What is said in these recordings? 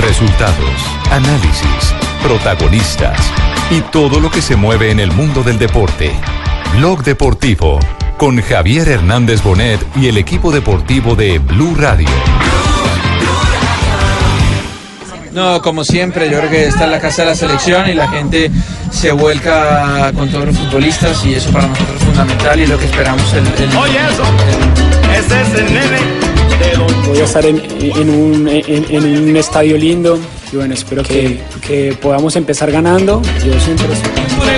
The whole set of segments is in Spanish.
Resultados, análisis, protagonistas y todo lo que se mueve en el mundo del deporte. Blog Deportivo con Javier Hernández Bonet y el equipo deportivo de Blue Radio. No, como siempre, yo creo que está en la casa de la selección y la gente se vuelca con todos los futbolistas y eso para nosotros es fundamental y es lo que esperamos el, el- Oye eso, ese es el nene Voy a estar en, en un, en- en un estadio lindo y bueno, espero que, que podamos empezar ganando. Yo siempre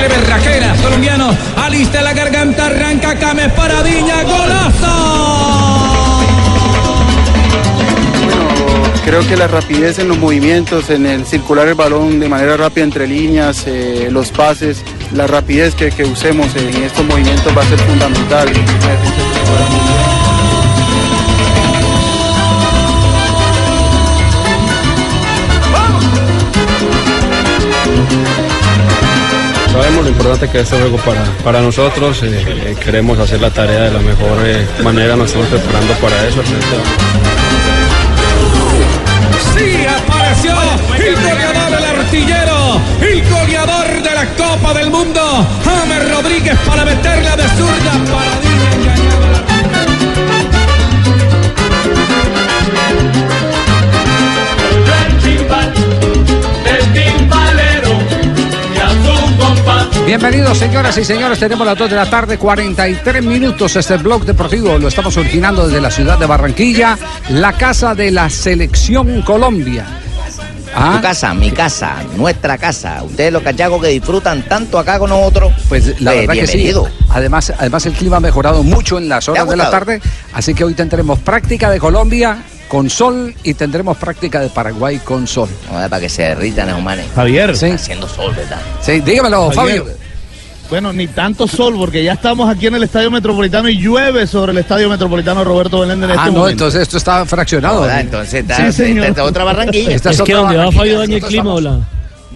Berraquera, colombiano, alista la garganta, arranca Cames para Viña, golazo. Creo que la rapidez en los movimientos, en el circular el balón de manera rápida entre líneas, eh, los pases, la rapidez que, que usemos en estos movimientos va a ser fundamental. Sabemos lo importante que es este juego para, para nosotros, eh, eh, queremos hacer la tarea de la mejor eh, manera, nos estamos preparando para eso. Sí, apareció el goleador, el artillero, el goleador de la Copa del Mundo, James Rodríguez para meterla de zurda para Bienvenidos, señoras y señores. Tenemos las 2 de la tarde, 43 minutos. Este blog deportivo lo estamos originando desde la ciudad de Barranquilla, la casa de la Selección Colombia. Ah, Tu casa, mi casa, nuestra casa. Ustedes los cachacos que disfrutan tanto acá con nosotros. Pues la verdad que sí. Además, además el clima ha mejorado mucho en las horas de la tarde, así que hoy tendremos práctica de Colombia con sol y tendremos práctica de Paraguay con sol. para que se derritan los manes. Javier. Sí. Haciendo sol, ¿verdad? Sí, dígamelo, Javier. Fabio. Bueno, ni tanto sol, porque ya estamos aquí en el Estadio Metropolitano y llueve sobre el Estadio Metropolitano Roberto Belén en Ah, este no, momento. entonces esto está fraccionado. Ahora, entonces, está, Sí, señor. esta es otra Barranquilla. Esta Es que otra donde va. Fabio daña el Nosotros clima, estamos- hola.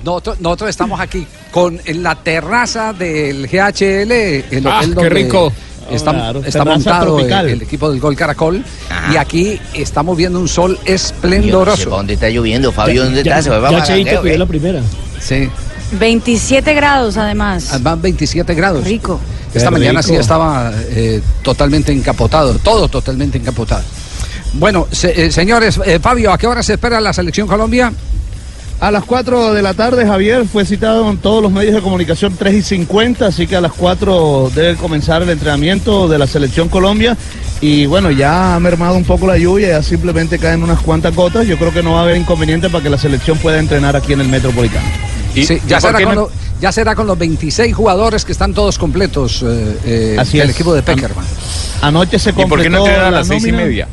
Nosotros, nosotros estamos aquí con en la terraza del GHL, el Ah, hotel qué rico. Está, Claro, está terraza montado el, equipo del Gol Caracol Ajá. y aquí estamos viendo un sol Yo no sé esplendoroso. dónde está lloviendo, Fabio, ¿dónde está? Se va a ya Barranqueo, Cheito la primera. Sí, 27 grados además. van 27 grados. Rico. Esta Qué mañana sí estaba eh, totalmente encapotado, todo totalmente encapotado. Bueno, se- eh, señores, eh, Fabio, ¿a qué hora se espera la selección Colombia? A las 4 de la tarde, Javier, fue citado en todos los medios de comunicación 3 y 50, así que a las 4 debe comenzar el entrenamiento de la Selección Colombia. Y bueno, ya ha mermado un poco la lluvia, ya simplemente caen unas cuantas gotas. Yo creo que no va a haber inconveniente para que la selección pueda entrenar aquí en el Metropolitano. Sí, ya, será con lo- ya será con los 26 jugadores que están todos completos eh, eh, Así del es. equipo de Peckerman. Anoche se ¿Y por qué completó no entrenan a la las seis y media?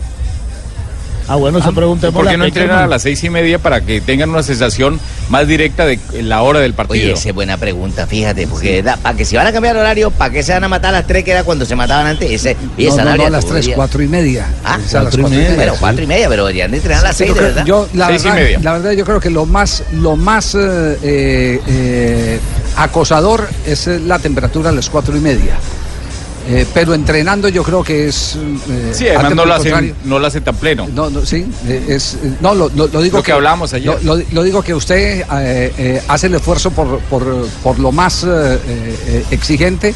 Ah, bueno, se pregunta ¿Por qué no entrenan a las seis y media para que tengan una sensación más directa de la hora del partido? Oye, esa es buena pregunta, fíjate, porque para que si van a cambiar horario, ¿para qué se van a matar a las 3 que era cuando se mataban antes? Ese, y No, esa no, no, a las 3, todavía- 4 y media. Ah, Es a las cuatro y cuatro media. Bueno, cuatro y media, pero deberían de entrenar a las Sí, 6, yo de creo- verdad. yo, la, Seis y verdad, media. la verdad, yo creo que lo más, lo más eh, eh, eh, acosador es la temperatura a las cuatro y media. Eh, pero entrenando yo creo que es... eh, Sí, además no lo, hacen, no lo hacen tan pleno. No, no, sí, eh, es, eh, no, lo, lo- lo digo Lo que hablamos ayer. Lo, digo que usted eh, eh, hace el esfuerzo por, por, por lo más exigente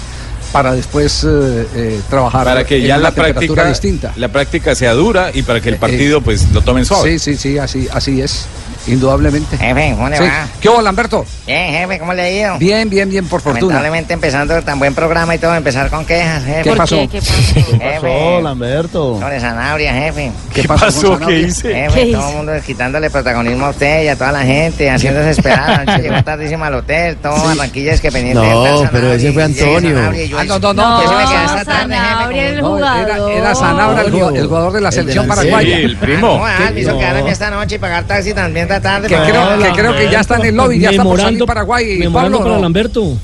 para después trabajar Para que en ya una la temperatura práctica, distinta. la práctica sea dura y para que el partido pues lo tomen suave. Sí, sí, sí, así, así es, indudablemente. Jefe, ¿cómo le Sí. va? ¿Qué hubo, Lamberto? Bien, jefe, ¿cómo le ha ido? Bien, bien, bien, por fortuna. Lamentablemente empezando tan buen programa y todo, empezar con quejas, jefe. ¿Qué ¿Por pasó? qué? ¿Qué pasó? Jefe, pasó, Lamberto? sobre Sanabria, jefe. ¿Qué, ¿Qué pasó, ¿Qué hice? Jefe, ¿Qué todo el mundo quitándole protagonismo a usted y a toda la gente, haciéndose esperar. Anoche llegó tardísimo al hotel, todo Barranquilla es que pendiente No, pero ese fue Antonio. Sanabria Ah, no, no, no, No, Sanabria, el No, jugador. era Sanabria, el, jugador- de la selección Sí, paraguaya. el primo. Ah, me hizo quedarme esta noche y pagar taxi también la tarde. Que creo, que creo que ya está en el lobby, ya está por salir Paraguay. Pablo, para ¿no? Lamberto.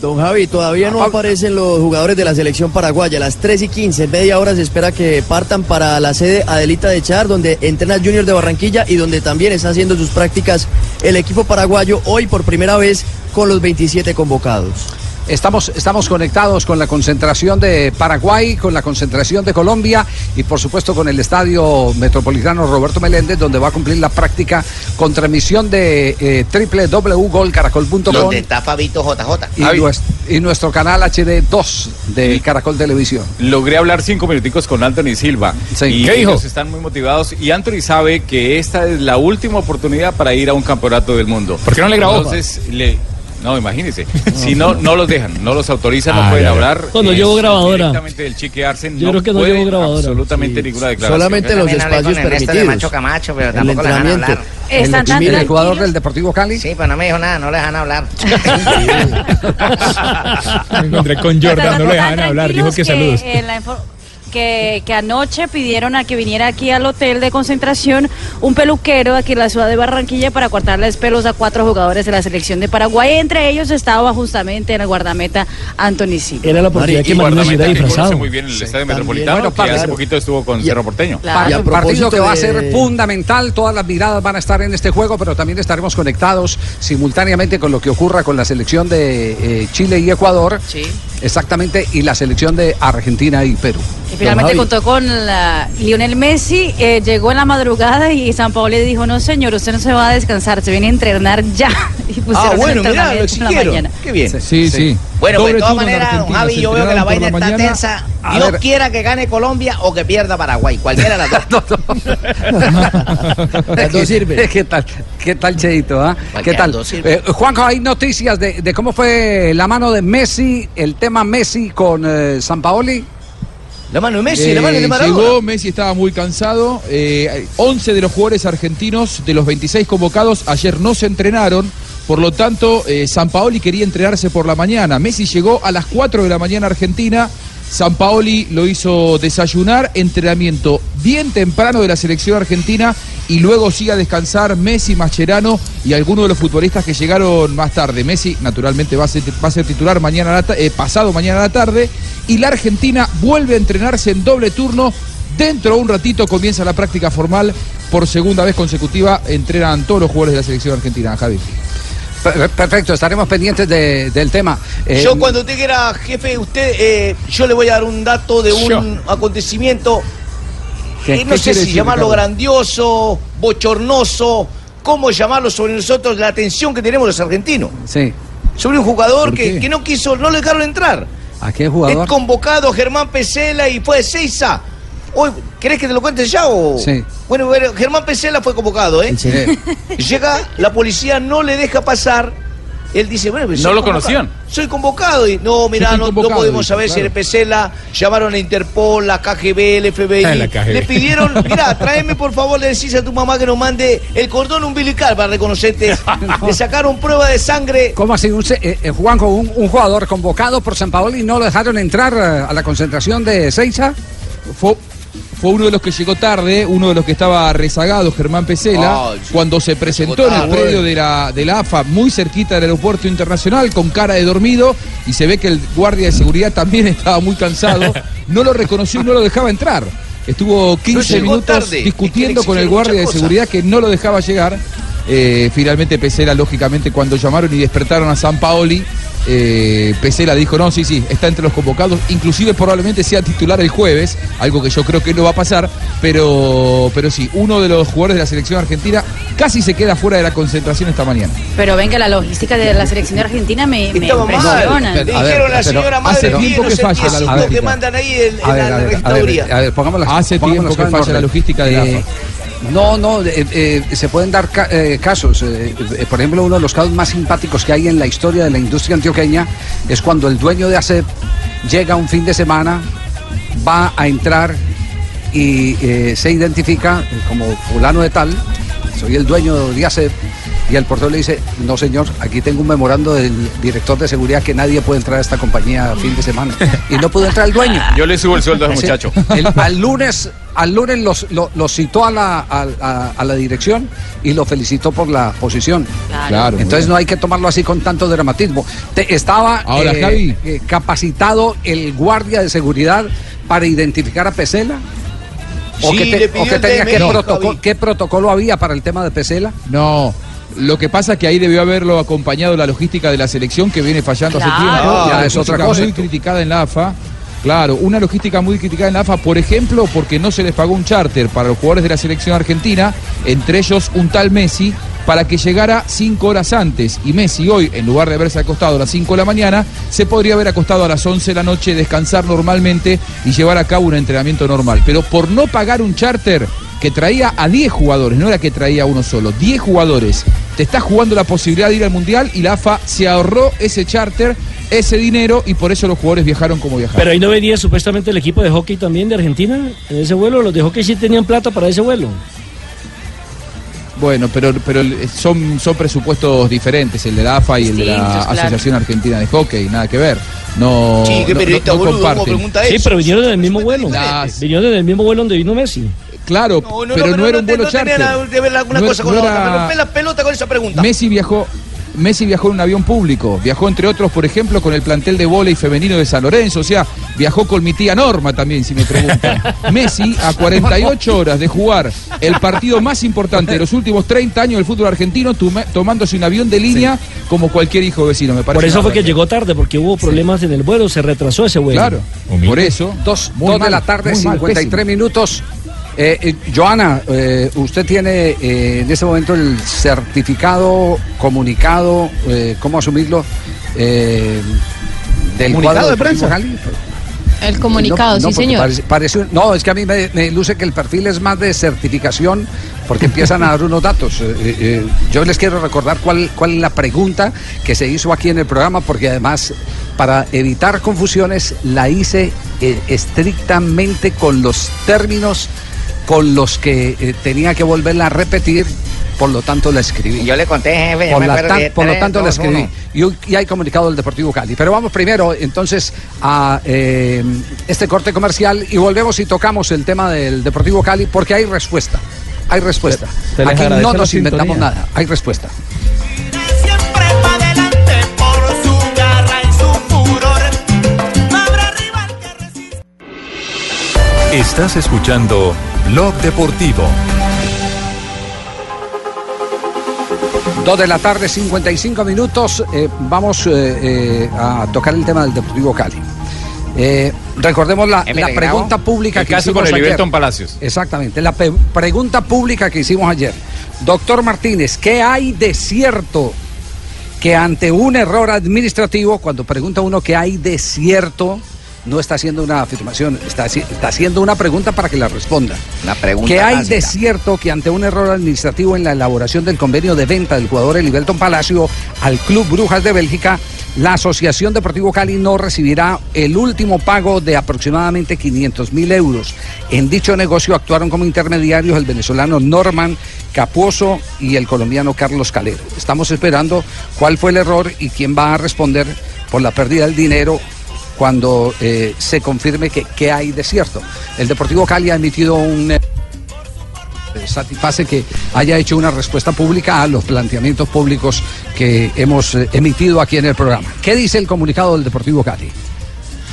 Don Javi, todavía no aparecen los jugadores de la selección paraguaya. A las 3 y 15, en media hora se espera que partan para la sede Adelita de Char, donde entrena el Junior de Barranquilla y donde también está haciendo sus prácticas el equipo paraguayo hoy por primera vez con los 27 convocados. Estamos, estamos conectados con la concentración de Paraguay, con la concentración de Colombia y por supuesto con el Estadio Metropolitano Roberto Meléndez, donde va a cumplir la práctica con transmisión de eh, www.golcaracol.com Donde está Fabito JJ. y, nues- y nuestro canal HD2 de Caracol Televisión. Logré hablar cinco minuticos con Anthony Silva. Y ¿Qué dijo? ellos están muy motivados. Y Anthony sabe que esta es la última oportunidad para ir a un campeonato del mundo. ¿Por qué no le grabó? Entonces, le. No, imagínese. Si no, no los dejan, no los autorizan, no pueden ya, ya. hablar. No eh, llevo grabadora. Directamente del Chique Arsen. Yo creo que no llevo grabadora. Absolutamente ninguna declaración. Solamente los espacios de permitidos. Macho Camacho, pero El tampoco le dejan. Están tan el jugador del Deportivo Cali. Sí, pero no me dijo nada, no le dejan hablar. Me encontré con Jordan, no lo dejaban hablar, dijo que saludos. eh, la que, que anoche pidieron a que viniera aquí al hotel de concentración un peluquero aquí en la ciudad de Barranquilla para cortarles pelos a cuatro jugadores de la selección de Paraguay. Entre ellos estaba justamente en el guardameta Anthony Silva. Era la oportunidad que Marino se hubiera Guardameta que conoce disfrazado. muy bien el estadio también. metropolitano, Bueno, que Pablo, hace poquito estuvo con Cerro Porteño. Claro. Y a partido que va a ser fundamental, todas las miradas van a estar en este juego, pero también estaremos conectados simultáneamente con lo que ocurra con la selección de eh, Chile y Ecuador, Sí. Exactamente, y la selección de Argentina y Perú. Y finalmente contó con la- Lionel Messi, eh, llegó en la madrugada y San Paolo le dijo, no señor, usted no se va a descansar, se viene a entrenar ya. Y pusieron Ah, bueno, mirá, lo la exigieron. mañana. Qué bien. Sí, sí. Bueno, pues de todas maneras, don Javi, yo veo que la vaina está tensa. A Dios ver. quiera que gane Colombia o que pierda Paraguay, cualquiera de las dos. Las dos sirven. ¿Qué tal? ¿Qué tal, Cheito? ah? ¿Qué tal? Eh, Juanjo, hay noticias de, de cómo fue la mano de Messi, el tema Messi con eh, San Paoli. La mano de Messi, Eh, la mano de Maradona. llegó, Messi estaba muy cansado. eh, 11 de los jugadores argentinos de los 26 convocados ayer no se entrenaron. Por lo tanto, eh, San Paoli quería entrenarse por la mañana. Messi llegó a las 4 de la mañana a Argentina. San Paoli lo hizo desayunar, entrenamiento bien temprano de la selección argentina y luego sigue a descansar Messi, Mascherano y algunos de los futbolistas que llegaron más tarde. Messi naturalmente va a ser, titular mañana eh, pasado mañana a la tarde y la Argentina vuelve a entrenarse en doble turno. Dentro de un ratito comienza la práctica formal por segunda vez consecutiva. Entrenan todos los jugadores de la selección argentina, Javi. Per- Perfecto, estaremos pendientes de- del tema. Eh, Yo cuando usted quiera, jefe, usted, eh, yo le voy a dar un dato de un Yo. acontecimiento, ¿Qué- eh, no qué sé quiere si decir, llamarlo Ricardo? grandioso, bochornoso, cómo llamarlo sobre nosotros, la atención que tenemos los argentinos. Sí. Sobre un jugador ¿Por que, que no quiso, no le dejaron entrar. ¿A qué jugador? Es convocado Germán Pesela y fue de Seiza. Hoy, ¿Querés que te lo cuente ya o...? Sí. Bueno, bueno, Germán Pesela fue convocado, ¿eh? Llega, la policía no le deja pasar. Él dice, bueno, pues No lo convocado. conocían. Soy convocado. Y no, mirá, no, podemos dice, saber si eres Pesela. Llamaron a Interpol, la KGB, el FBI. Ah, la KGB. Le pidieron, mirá, tráeme por favor, le decís a tu mamá que nos mande el cordón umbilical para reconocerte. le sacaron prueba de sangre. ¿Cómo así? Un, eh, eh, Juanjo, un, un jugador convocado por San Paoli y no lo dejaron entrar eh, a la concentración de Seiza. Fue, fue uno de los que llegó tarde, uno de los que estaba rezagado, Germán Pesela, cuando se presentó en el tarde. predio de la, de la AFA, muy cerquita del aeropuerto internacional, con cara de dormido, y se ve que el guardia de seguridad también estaba muy cansado, no lo reconoció y no lo dejaba entrar. Estuvo 15 llegó minutos tarde. discutiendo Es que le con el guardia de seguridad que no lo dejaba llegar. Eh, finalmente Pesela, lógicamente, cuando llamaron y despertaron a San Paoli, eh, Pesela dijo, no, sí, sí, está entre los convocados, inclusive probablemente sea titular el jueves, algo que yo creo que no va a pasar, pero, pero sí, uno de los jugadores de la selección argentina casi se queda fuera de la concentración esta mañana. Pero venga, la logística de la selección de Argentina me, me impresiona. Le dijeron a la señora hace madre tiempo mía, no que falla la logística. que mandan ahí en, en A ver, la a ver, a ver, registraduría. a ver, pongamos las- Hace pongamos tiempo que falla la logística de la Eh. No, no, eh, eh, se pueden dar ca- eh, casos. eh, eh, por ejemplo, uno de los casos más simpáticos que hay en la historia de la industria antioqueña es cuando el dueño de ACEP llega un fin de semana, va a entrar y se identifica como fulano de tal, soy el dueño de ACEP, Y el portero le dice, no señor, aquí tengo un memorando del director de seguridad que nadie puede entrar a esta compañía a fin de semana. Y no pudo entrar el dueño. Yo le subo el sueldo a ese muchacho. El- al lunes, al lunes los, lo, lo citó a la, a, a- a la dirección y lo felicitó por la posición. Claro, Entonces no hay que tomarlo así con tanto dramatismo. Te- estaba Ahora, eh, Javi. eh, capacitado el guardia de seguridad para identificar a Pesela. ¿O, Sí, te- pidió o qué el tenía, qué, protocolo, qué protocolo había para el tema de Pesela? No, lo que pasa es que ahí debió haberlo acompañado la logística de la selección que viene fallando Claro. hace tiempo. Ya, Una es otra cosa. muy criticada en la AFA. Claro, una logística muy criticada en la AFA, por ejemplo, porque no se les pagó un charter para los jugadores de la selección argentina, entre ellos un tal Messi, para que llegara cinco horas antes. Y Messi hoy, en lugar de haberse acostado a las 5 de la mañana, se podría haber acostado a las 11 de la noche, descansar normalmente y llevar a cabo un entrenamiento normal. Pero por no pagar un charter que traía a 10 jugadores, no era que traía uno solo, 10 jugadores, te estás jugando la posibilidad de ir al Mundial y la AFA se ahorró ese charter, ese dinero y por eso los jugadores viajaron como viajaron. Pero ahí no venía supuestamente el equipo de hockey también de Argentina en ese vuelo. Los de hockey sí tenían plata para ese vuelo. Bueno, pero, pero el- son, son presupuestos diferentes, el de la AFA y el de la. Asociación Argentina de Hockey, nada que ver. No, Sí, qué no- no- no boludo, ¿cómo comparten. pregunta Sí, pero vinieron en el mismo vuelo. Vinieron en el mismo vuelo donde vino Messi. Claro, pero no, era un vuelo no tenía charter. nada que ver la- una No cosa era- con no la otra. era- Me rompe la pelota con esa pregunta. Messi viajó, Messi viajó en un avión público, viajó entre otros, por ejemplo, con el plantel de vóley femenino de San Lorenzo, o sea, viajó con mi tía Norma también, si me preguntan. Messi a 48 horas de jugar el partido más importante de los últimos 30 años del fútbol argentino, tomándose un avión de línea como cualquier hijo vecino, me parece. Por eso fue que llegó tarde, porque hubo problemas en el vuelo, se retrasó ese vuelo. Claro, por eso. Dos, de la tarde, muy mal, 53 minutos. Eh, eh, Joana, eh, usted tiene eh, en este momento el certificado, comunicado, eh, ¿cómo asumirlo? Eh, del ¿Comunicado cuadro de prensa? Cali. El comunicado, No, no, sí, señor. parece- no, es que a mí me, me luce que el perfil es más de certificación porque empiezan a dar unos datos. Eh, eh, eh, yo les quiero recordar cuál, cuál es la pregunta que se hizo aquí en el programa porque además para evitar confusiones la hice eh, estrictamente con los términos con los que eh, tenía que volverla a repetir. Por lo tanto, la escribí. Yo le conté, jefe, Por, la tan- lo tanto, la escribí. Y, hay comunicado del Deportivo Cali. Pero vamos primero, entonces, a eh, este corte comercial y volvemos y tocamos el tema del Deportivo Cali porque hay respuesta. Hay respuesta. Aquí no nos inventamos nada. Hay respuesta. Estás escuchando Blog Deportivo. Dos de la tarde, 55 minutos. eh, vamos eh, eh, a tocar el tema del Deportivo Cali. Eh, recordemos la, pregunta pública El que caso hicimos con el ayer. Palacios. Exactamente, la pe- pregunta pública que hicimos ayer. Doctor Martínez, ¿qué hay de cierto que ante un error administrativo, cuando pregunta uno qué hay de cierto, no está haciendo una afirmación, está, haci- está haciendo una pregunta para que la responda. Una pregunta ¿Qué hay básica. de cierto que ante un error administrativo en la elaboración del convenio de venta del jugador Eliberton Palacio al Club Brujas de Bélgica, la Asociación Deportivo Cali no recibirá el último pago de aproximadamente 500 mil euros? En dicho negocio actuaron como intermediarios el venezolano Norman Capuoso y el colombiano Carlos Calero. Estamos esperando cuál fue el error y quién va a responder por la pérdida del dinero cuando eh, se confirme que, que hay de cierto. El Deportivo Cali ha emitido un... eh, satisface que haya hecho una respuesta pública a los planteamientos públicos que hemos eh, emitido aquí en el programa. ¿Qué dice el comunicado del Deportivo Cali?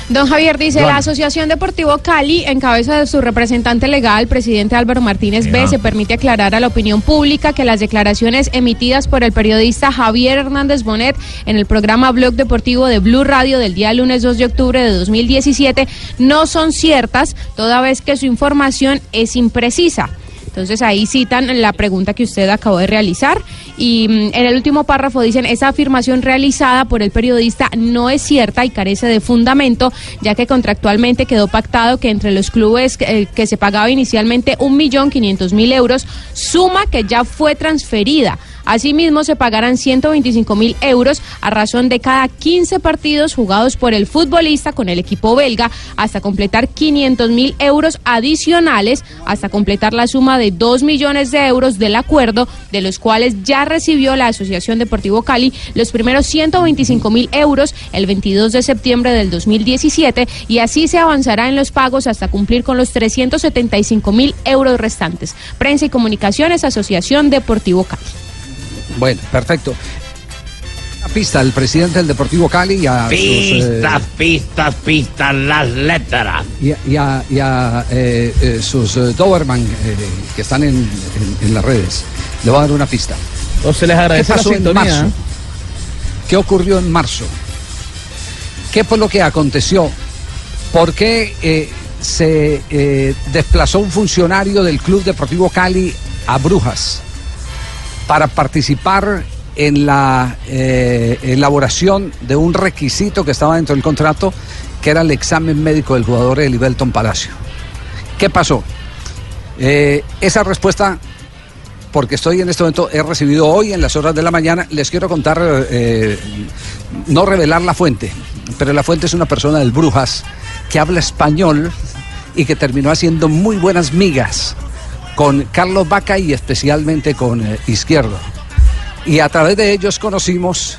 Don Javier dice, la Asociación Deportivo Cali, en cabeza de su representante legal, presidente Álvaro Martínez B, se permite aclarar a la opinión pública que las declaraciones emitidas por el periodista Javier Hernández Bonet en el programa Blog Deportivo de Blue Radio del día lunes 2 de octubre de 2017 no son ciertas, toda vez que su información es imprecisa. Entonces ahí citan la pregunta que usted acabó de realizar y mm, en el último párrafo dicen esa afirmación realizada por el periodista no es cierta y carece de fundamento ya que contractualmente quedó pactado que entre los clubes eh, que se pagaba inicialmente un millón quinientos mil euros suma que ya fue transferida Asimismo, se pagarán 125 mil euros a razón de cada 15 partidos jugados por el futbolista con el equipo belga hasta completar 500 mil euros adicionales hasta completar la suma de 2 millones de euros del acuerdo, de los cuales ya recibió la Asociación Deportivo Cali los primeros 125 mil euros el 22 de septiembre del 2017 y así se avanzará en los pagos hasta cumplir con los 375 mil euros restantes. Prensa y Comunicaciones, Asociación Deportivo Cali. Bueno, perfecto. Una pista al presidente del Deportivo Cali y a sus, eh, Pistas, pistas, pistas, las letras. y a, y a- y a, eh, eh, sus eh, Doberman eh, que están en, en- en las redes. Le voy a dar una pista. O se les agradece ¿Qué la pasó en sintonía, marzo? ¿eh? ¿Qué ocurrió en marzo? ¿Qué fue lo que aconteció? ¿Por qué eh, se eh, desplazó un funcionario del Club Deportivo Cali a Brujas para participar en la eh, elaboración de un requisito que estaba dentro del contrato, que era el examen médico del jugador Elivelton Palacio? ¿Qué pasó? Eh, esa respuesta porque estoy en este momento, he recibido hoy en las horas de la mañana, les quiero contar, eh, no revelar la fuente, pero la fuente es una persona del Brujas que habla español y que terminó haciendo muy buenas migas con Carlos Vaca y especialmente con eh, Izquierdo. Y a través de ellos conocimos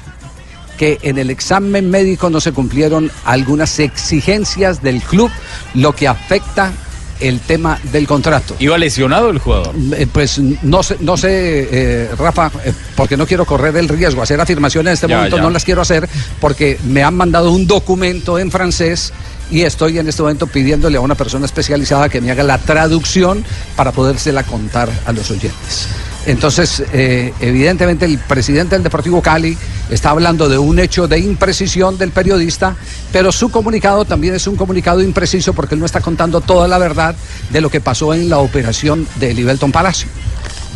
que en el examen médico no se cumplieron algunas exigencias del club, lo que afecta el tema del contrato. ¿Iba lesionado el jugador? Eh, Pues no sé, no sé eh, Rafa, eh, porque no quiero correr el riesgo. Hacer afirmaciones en este Ya, momento ya. no las quiero hacer porque me han mandado un documento en francés y estoy en este momento pidiéndole a una persona especializada que me haga la traducción para podérsela contar a los oyentes. Entonces, eh, evidentemente el presidente del Deportivo Cali está hablando de un hecho de imprecisión del periodista, pero su comunicado también es un comunicado impreciso porque él no está contando toda la verdad de lo que pasó en la operación de Libelton Palacio.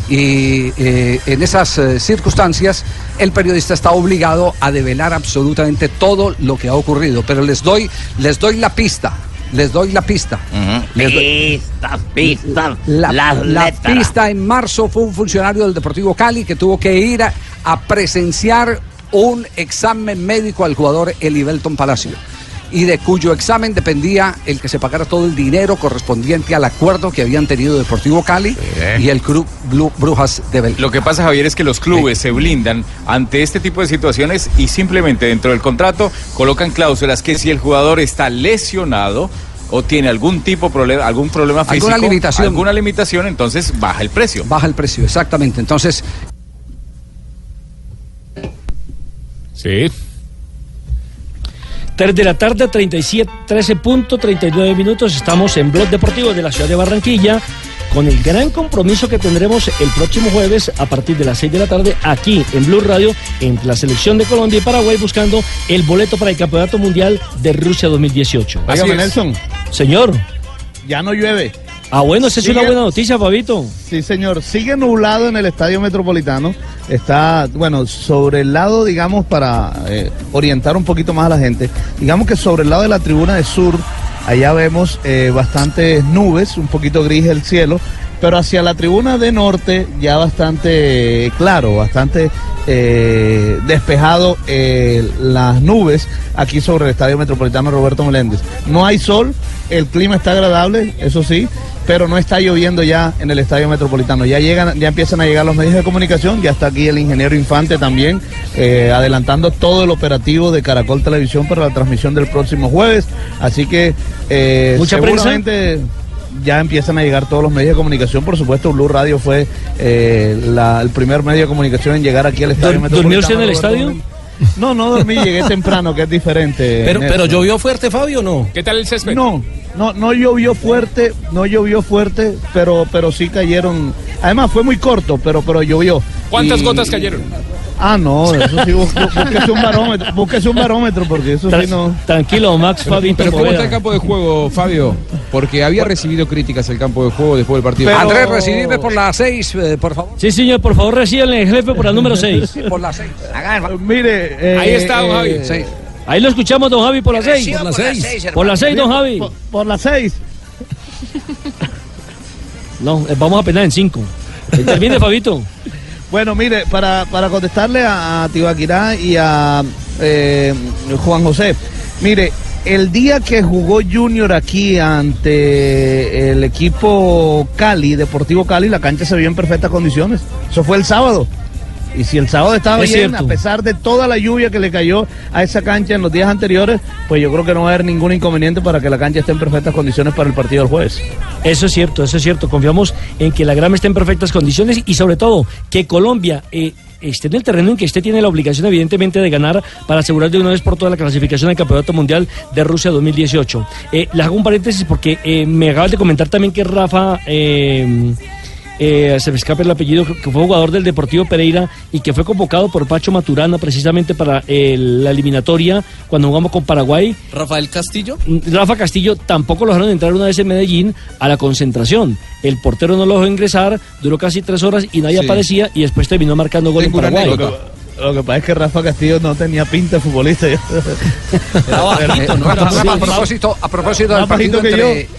Y eh, en esas eh, circunstancias, el periodista está obligado a develar absolutamente todo lo que ha ocurrido. Pero les doy, les doy la pista. Les doy la pista. Les doy- Pistas, pistas, la, las la pista en marzo fue un funcionario del Deportivo Cali que tuvo que ir a, a presenciar un examen médico al jugador Elivelton Palacio y de cuyo examen dependía el que se pagara todo el dinero correspondiente al acuerdo que habían tenido Deportivo Cali y el Club Blue- Brujas de Bel. Lo que pasa, Javier, es que los clubes se blindan ante este tipo de situaciones y simplemente dentro del contrato colocan cláusulas que si el jugador está lesionado o tiene algún tipo de problema, algún problema físico, Alguna limitación. alguna limitación, entonces baja el precio. Baja el precio, exactamente. Entonces, Sí. 3 de la tarde, 37, 13.39 minutos. Estamos en Blog Deportivo de la ciudad de Barranquilla con el gran compromiso que tendremos el próximo jueves a partir de las 6 de la tarde aquí en Blue Radio entre la selección de Colombia y Paraguay buscando el boleto para el Campeonato Mundial de Rusia 2018. Óigame, Nelson. Señor. Ya no llueve. Ah, bueno, esa es una buena noticia, Fabito. Sí, señor. Sigue nublado en el Estadio Metropolitano. Está, bueno, sobre el lado, digamos, para eh, orientar un poquito más a la gente. Digamos que sobre el lado de la tribuna de sur, allá vemos eh, bastantes nubes, un poquito gris el cielo. Pero hacia la tribuna de norte ya bastante claro, bastante eh, despejado eh, las nubes aquí sobre el Estadio Metropolitano Roberto Meléndez. No hay sol, el clima está agradable, eso sí, pero no está lloviendo ya en el Estadio Metropolitano. Ya llegan, ya empiezan a llegar los medios de comunicación, ya está aquí el ingeniero Infante también, eh, adelantando todo el operativo de Caracol Televisión para la transmisión del próximo jueves. Así que eh, ¿Mucha prensa? seguramente ya empiezan a llegar todos los medios de comunicación. Por supuesto, Blue Radio fue eh, la- el primer medio de comunicación en llegar aquí al estadio ¿Dur- ¿Durmió usted en el estadio? No, no dormí, llegué temprano, que es diferente. Pero, pero llovió fuerte, Fabio, o no? ¿Qué tal el césped? No, no, no llovió fuerte, no llovió fuerte, pero, pero sí cayeron. Además fue muy corto, pero, pero llovió. ¿Cuántas Y- gotas cayeron? Ah, no, eso sí, bú- bú- búsquese un barómetro, búsquese un barómetro, porque eso sí no. Tranquilo, Max Pero, Fabito. pero ¿cómo está el campo de juego, Fabio? Porque había recibido críticas el campo de juego después del partido. Andrés, recibime por la 6, por favor. Sí, señor, por favor, recibanle el jefe por el número 6. Por la 6. Mire, eh, Ahí está, don Javi. eh, Ahí lo escuchamos, don Javi, por la 6. Reciba Por la por la 6, seis, por la hermano. 6, don Javi. Por, por las seis. No, eh, vamos a penar en 5. Termine, Fabito. Bueno, mire, para, para contestarle a, Tibaquirá y a eh, Juan José, mire, el día que jugó Junior aquí ante el equipo Cali, Deportivo Cali, la cancha se vio en perfectas condiciones. Eso fue el sábado. Y si el sábado estaba Es bien, cierto. a pesar de toda la lluvia que le cayó a esa cancha en los días anteriores, pues yo creo que no va a haber ningún inconveniente para que la cancha esté en perfectas condiciones para el partido del jueves. Eso es cierto, eso es cierto. Confiamos en que la grama esté en perfectas condiciones y sobre todo que Colombia eh, esté en el terreno en que este tiene la obligación evidentemente de ganar para asegurar de una vez por todas la clasificación al Campeonato Mundial de Rusia 2018. Eh, le hago un paréntesis porque eh, me acabas de comentar también que Rafa... eh, eh, se me escapa el apellido, que fue jugador del Deportivo Pereira y que fue convocado por Pacho Maturana precisamente para eh, la eliminatoria cuando jugamos con Paraguay. Rafael Castillo. Rafa Castillo tampoco lo dejaron entrar una vez en Medellín a la concentración. El portero no lo dejó ingresar, duró casi tres horas y nadie Sí. aparecía y después terminó marcando gol en Tengo Paraguay. Lo que pasa es que Rafa Castillo no tenía pinta de futbolista. A, a propósito, a propósito del partido entre,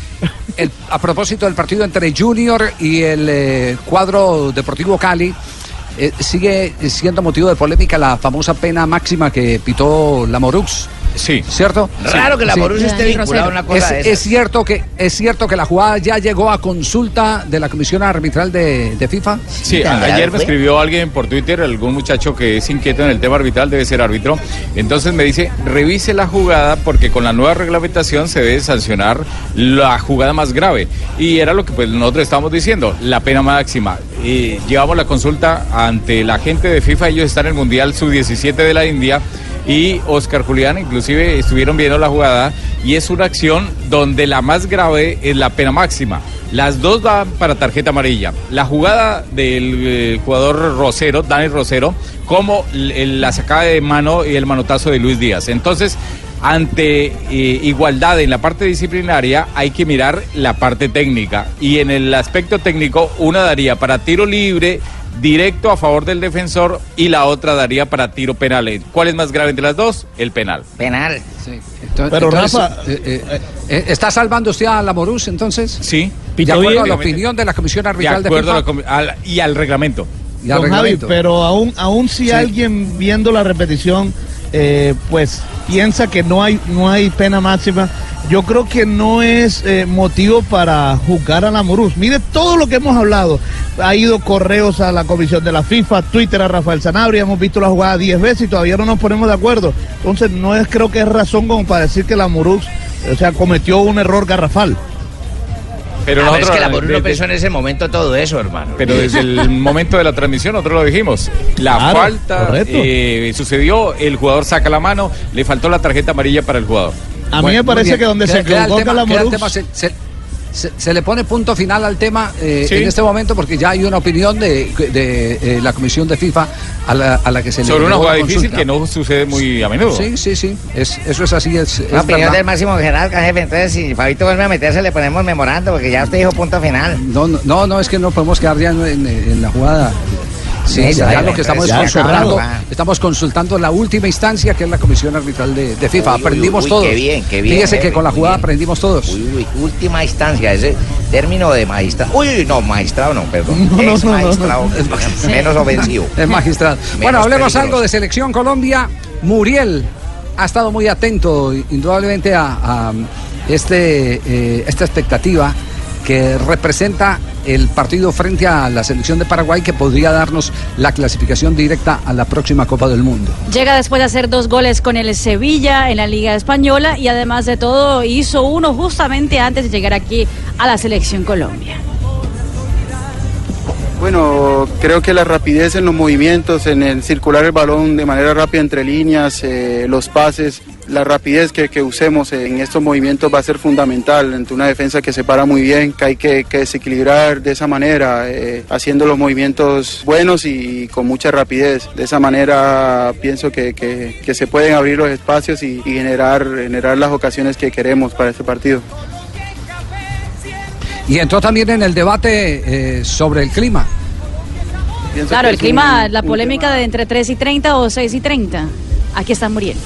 el- a propósito del partido entre Junior y el eh, cuadro Deportivo Cali, eh, sigue siendo motivo de polémica la famosa pena máxima que pitó la Morux. Sí. ¿Cierto? Raro que la Morus esté vinculada a una cosa es, de esas. es cierto que es cierto que la jugada ya llegó a consulta de la comisión arbitral de, de FIFA. Sí, ayer me escribió alguien por Twitter, algún muchacho que es inquieto en el tema arbitral, debe ser árbitro. Entonces me dice, revise la jugada porque con la nueva reglamentación se debe sancionar la jugada más grave. Y era lo que pues nosotros estábamos diciendo, la pena máxima. Y llevamos la consulta ante la gente de FIFA, ellos están en el Mundial Sub-17 de la India. Y Oscar Julián inclusive estuvieron viendo la jugada y es una acción donde la más grave es la pena máxima. Las dos van para tarjeta amarilla. La jugada del eh, jugador Rosero, Dani Rosero, como la sacada de mano y el manotazo de Luis Díaz. Entonces, ante eh, igualdad en la parte disciplinaria, hay que mirar la parte técnica. Y en el aspecto técnico, una daría para tiro libre directo a favor del defensor y la otra daría para tiro penal. ¿Cuál es más grave entre las dos? El penal. Penal. Entonces, Pero entonces, Rafa- eh, eh, ¿está salvando usted a la Morus entonces? Sí. De acuerdo bien. a la opinión de la comisión arbitral de, acuerdo a FIFA. la comi- al- y al reglamento. Y al Don Javi, reglamento. pero aún, aún si alguien viendo la repetición, eh, pues piensa que no hay, no hay pena máxima, yo creo que no es eh, motivo para juzgar a la Morús. Mire todo lo que hemos hablado. Ha ido correos a la comisión de la FIFA, Twitter a Rafael Sanabria, hemos visto la jugada 10 veces y todavía no nos ponemos de acuerdo. Entonces no es creo que es razón como para decir que la Morús, o sea, cometió un error garrafal. Pero Ah, nosotros, es que la no pensó en ese momento todo eso, hermano. Pero desde el momento de la transmisión nosotros lo dijimos. La Claro, falta eh, sucedió, el jugador saca la mano, le faltó la tarjeta amarilla para el jugador. A mí me parece que donde se equivocó se, se- se- se le pone punto final al tema eh, Sí. en este momento porque ya hay una opinión de, de, eh, la comisión de FIFA a la, a la que se le Sobre una jugada difícil que no sucede muy a menudo. Sí, sí, sí. Es, eso es así. Es, es La opinión verdad. del máximo jerarca, jefe. Entonces, si Fabito vuelve a meterse, le ponemos memorando, porque ya usted dijo punto final. No, no, no, no, es que no podemos quedar ya en, en- en la jugada. Sí, ya, ya, lo que estamos ya, consultando, estamos consultando la última instancia que es la comisión arbitral de, de FIFA. Uy, uy, aprendimos uy, todos. qué bien, qué bien, Fíjese que jefe, con la jugada bien. aprendimos todos. Uy, uy, última instancia, ese término de magistrado. Uy, uy, no, magistrado no, perdón. No, no, es no, no, no. magistrado, menos ofensivo. Es magistrado. Bueno, hablemos peligroso. algo de Selección Colombia. Muriel ha estado muy atento, indudablemente, a, a este, eh, esta expectativa que representa el partido frente a la selección de Paraguay que podría darnos la clasificación directa a la próxima Copa del Mundo. Llega después de hacer dos goles con el Sevilla en la Liga Española y además de todo hizo uno justamente antes de llegar aquí a la selección Colombia. Bueno, creo que la rapidez en los movimientos, en el circular el balón de manera rápida entre líneas, eh, los pases, la rapidez que, que usemos en estos movimientos va a ser fundamental ante una defensa que se para muy bien, que hay que, que desequilibrar de esa manera, eh, haciendo los movimientos buenos y, con mucha rapidez. De esa manera pienso que, que- que se pueden abrir los espacios y, y generar, generar las ocasiones que queremos para este partido. Y entró también en el debate eh, sobre el clima. Pienso Claro, el clima, un- la un polémica de entre 3 y 30 o 6 y 30. Aquí está Muriel.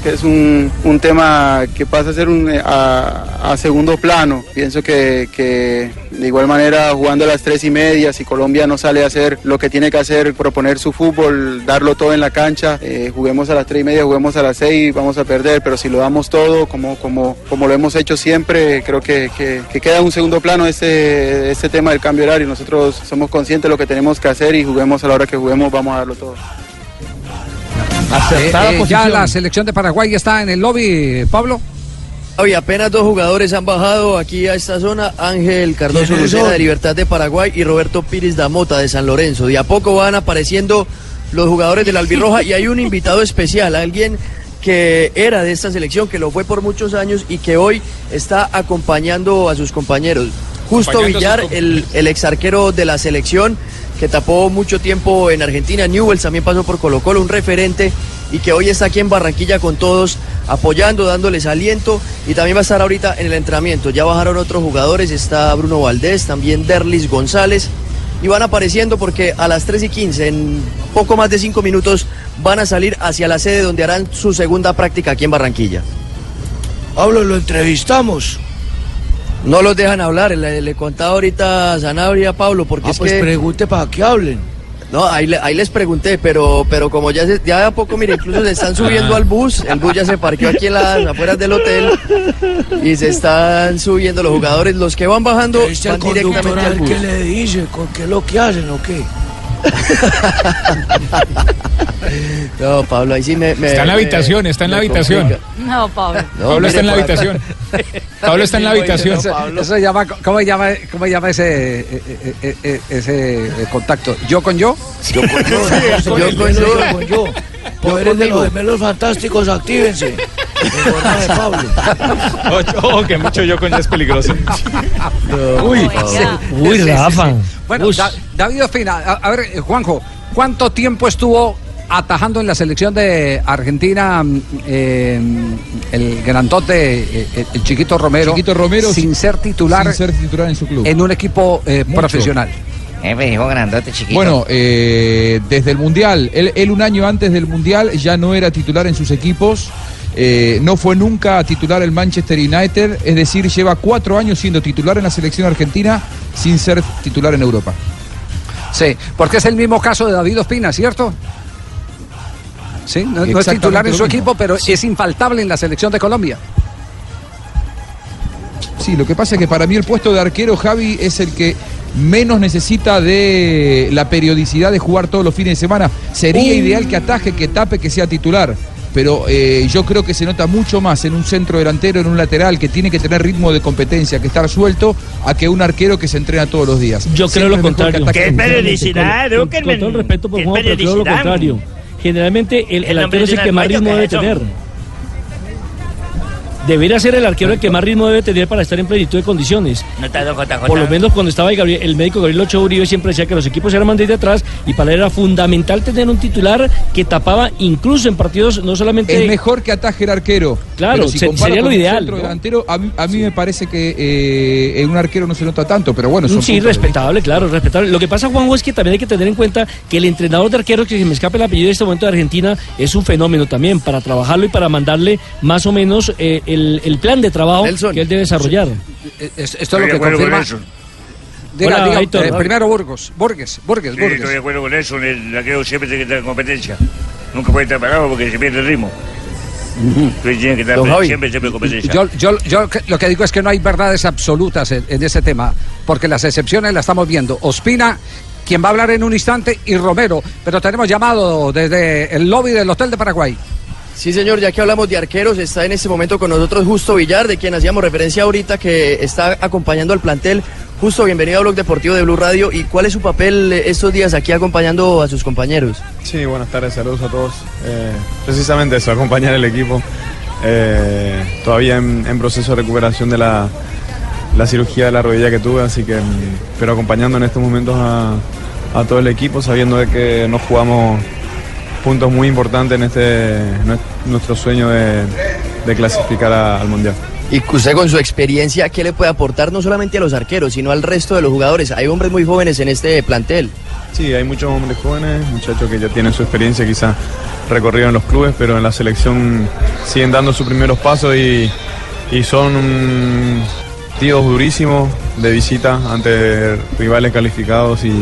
Que es un, un tema que pasa a ser un, a, a segundo plano. Pienso que, que de igual manera jugando a las tres y media, si Colombia no sale a hacer lo que tiene que hacer, proponer su fútbol, darlo todo en la cancha, eh, juguemos a las tres y media, juguemos a las seis, vamos a perder, pero si lo damos todo como, como, como lo hemos hecho siempre, creo que, que, que queda un segundo plano este, este tema del cambio horario. Nosotros somos conscientes de lo que tenemos que hacer y juguemos a la hora que juguemos, vamos a darlo todo. Eh, eh, ya la selección de Paraguay está en el lobby, Pablo. Hoy apenas dos jugadores han bajado aquí a esta zona, Ángel Cardoso ¿Quiénes Lucena de Libertad de Paraguay y Roberto Pires Damota de San Lorenzo. De a poco van apareciendo los jugadores del Albirroja y hay un invitado especial, alguien que era de esta selección, que lo fue por muchos años y que hoy está acompañando a sus compañeros. Justo Villar, el ex arquero de la selección, que tapó mucho tiempo en Argentina, Newells también pasó por Colo Colo, un referente, y que hoy está aquí en Barranquilla con todos, apoyando, dándoles aliento, y también va a estar ahorita en el entrenamiento. Ya bajaron otros jugadores, está Bruno Valdés, también Derlis González, y van apareciendo porque a las 3 y 15, en poco más de 5 minutos, van a salir hacia la sede donde harán su segunda práctica aquí en Barranquilla. Pablo, lo entrevistamos. No los dejan hablar, le, le contaba ahorita a Sanabria, Pablo, porque Ah, es pues que... pregunte para que hablen. No, ahí, le- ahí les pregunté, pero, pero como ya, se- ya de a poco, mire, incluso se están subiendo al bus, el bus ya se parqueó aquí en las afueras del hotel y se están subiendo los jugadores, los que van bajando ¿Viste al van conductor directamente al bus. qué le dice? ¿Con qué es lo que hacen o qué? No, Pablo, ahí sí me... me- Está en la me- habitación, está en la habitación. complica. No, Pablo. No, Pablo está en la habitación. Pablo está en la habitación. Eso, eso llama, ¿cómo, llama, ¿Cómo llama ese, eh, eh, ese eh, contacto? ¿Yo con yo? Yo con yo, yo con yo, yo con yo. Poderes de los gemelos fantásticos, actívense. En forma de Pablo. Ojo, que mucho yo con ya es peligroso. Uy, Uy, Rafa. Bueno, David Ospina, a, a ver, eh, Juanjo, ¿cuánto tiempo estuvo atajando en la selección de Argentina mm, eh, el grandote, eh, el, el chiquito Romero, Chiquito Romero sin ser titular, sin ser titular en su club. en un equipo eh, profesional? Dijo grandote, chiquito. Bueno, eh, desde el Mundial, él, él un año antes del Mundial ya no era titular en sus equipos, eh, no fue nunca titular el Manchester United, es decir, lleva cuatro años siendo titular en la selección argentina sin ser titular en Europa. Sí, porque es el mismo caso de David Ospina, ¿cierto? Sí, no, no es titular en su equipo, pero es infaltable en la selección de Colombia. Sí, lo que pasa es que para mí el puesto de arquero, Javi, es el que menos necesita de la periodicidad de jugar todos los fines de semana. Sería ideal que ataje, que tape, que sea titular. Pero eh, yo creo que se nota mucho más en un centro delantero, en un lateral, que tiene que tener ritmo de competencia, que estar suelto, a que un arquero que se entrena todos los días. Yo creo Siempre lo que contrario. ataque. ¿Qué periodicidad, Con, con todo el respeto por ¿Qué Juan, pero creo lo contrario. Generalmente el, el El arquero es el que más ritmo debe toalla, ¿qué es tener. Debería ser el arquero el que más ritmo debe tener para estar en plenitud de condiciones. No JJ. Por lo menos cuando estaba el, Gabriel- el médico Gabriel Ochoa Uribe siempre decía que los equipos eran más desde atrás y para él era fundamental tener un titular que tapaba incluso en partidos no solamente... Es mejor que ataje el arquero. Claro, Pero si se- comparo sería lo ideal, ¿no? delantero, a mí, a mí me parece que eh, en un arquero no se nota tanto, pero bueno, son Sí, respetable, claro, respetable. Lo que pasa, Juanjo, es que también hay que tener en cuenta que el entrenador de arqueros, que se me escape el apellido de este momento de Argentina, es un fenómeno también para trabajarlo y para mandarle más o menos eh, el, el plan de trabajo que él debe desarrollar. Eh, es- Esto es lo que confirma. Diga, Hola, diga, Aitor. eh, primero Burgos, Burgues, Burgues, Sí, estoy de acuerdo con eso. El arquero siempre tiene que estar en competencia. Nunca puede estar parado porque se pierde el ritmo. Entonces tiene que estar Don Javi, siempre, siempre en competencia. Yo, yo, yo lo que digo es que no hay verdades absolutas en, en ese tema, porque las excepciones las estamos viendo. Ospina, quien va a hablar en un instante, y Romero, pero tenemos llamado desde el lobby del Hotel de Paraguay. Sí, señor, ya que hablamos de arqueros, está en este momento con nosotros Justo Villar, de quien hacíamos referencia ahorita, que está acompañando al plantel. Justo, bienvenido a Blog Deportivo de Blue Radio. ¿Y cuál es su papel eh, estos días aquí acompañando a sus compañeros? Sí, buenas tardes, saludos a todos. Eh, precisamente eso, acompañar el equipo. Eh, todavía en, proceso de recuperación de la, la cirugía de la rodilla que tuve, así que, mm, pero acompañando en estos momentos a, a todo el equipo, sabiendo de que nos jugamos puntos muy importantes en este nue- nuestro sueño de, de clasificar a- al Mundial. Y usted con su experiencia, ¿qué le puede aportar no solamente a los arqueros, sino al resto de los jugadores? Hay hombres muy jóvenes en este plantel. Sí, hay muchos hombres jóvenes, muchachos que ya tienen su experiencia quizá recorrido en los clubes, pero en la selección siguen dando sus primeros pasos y, y son tíos durísimos de visita ante rivales calificados y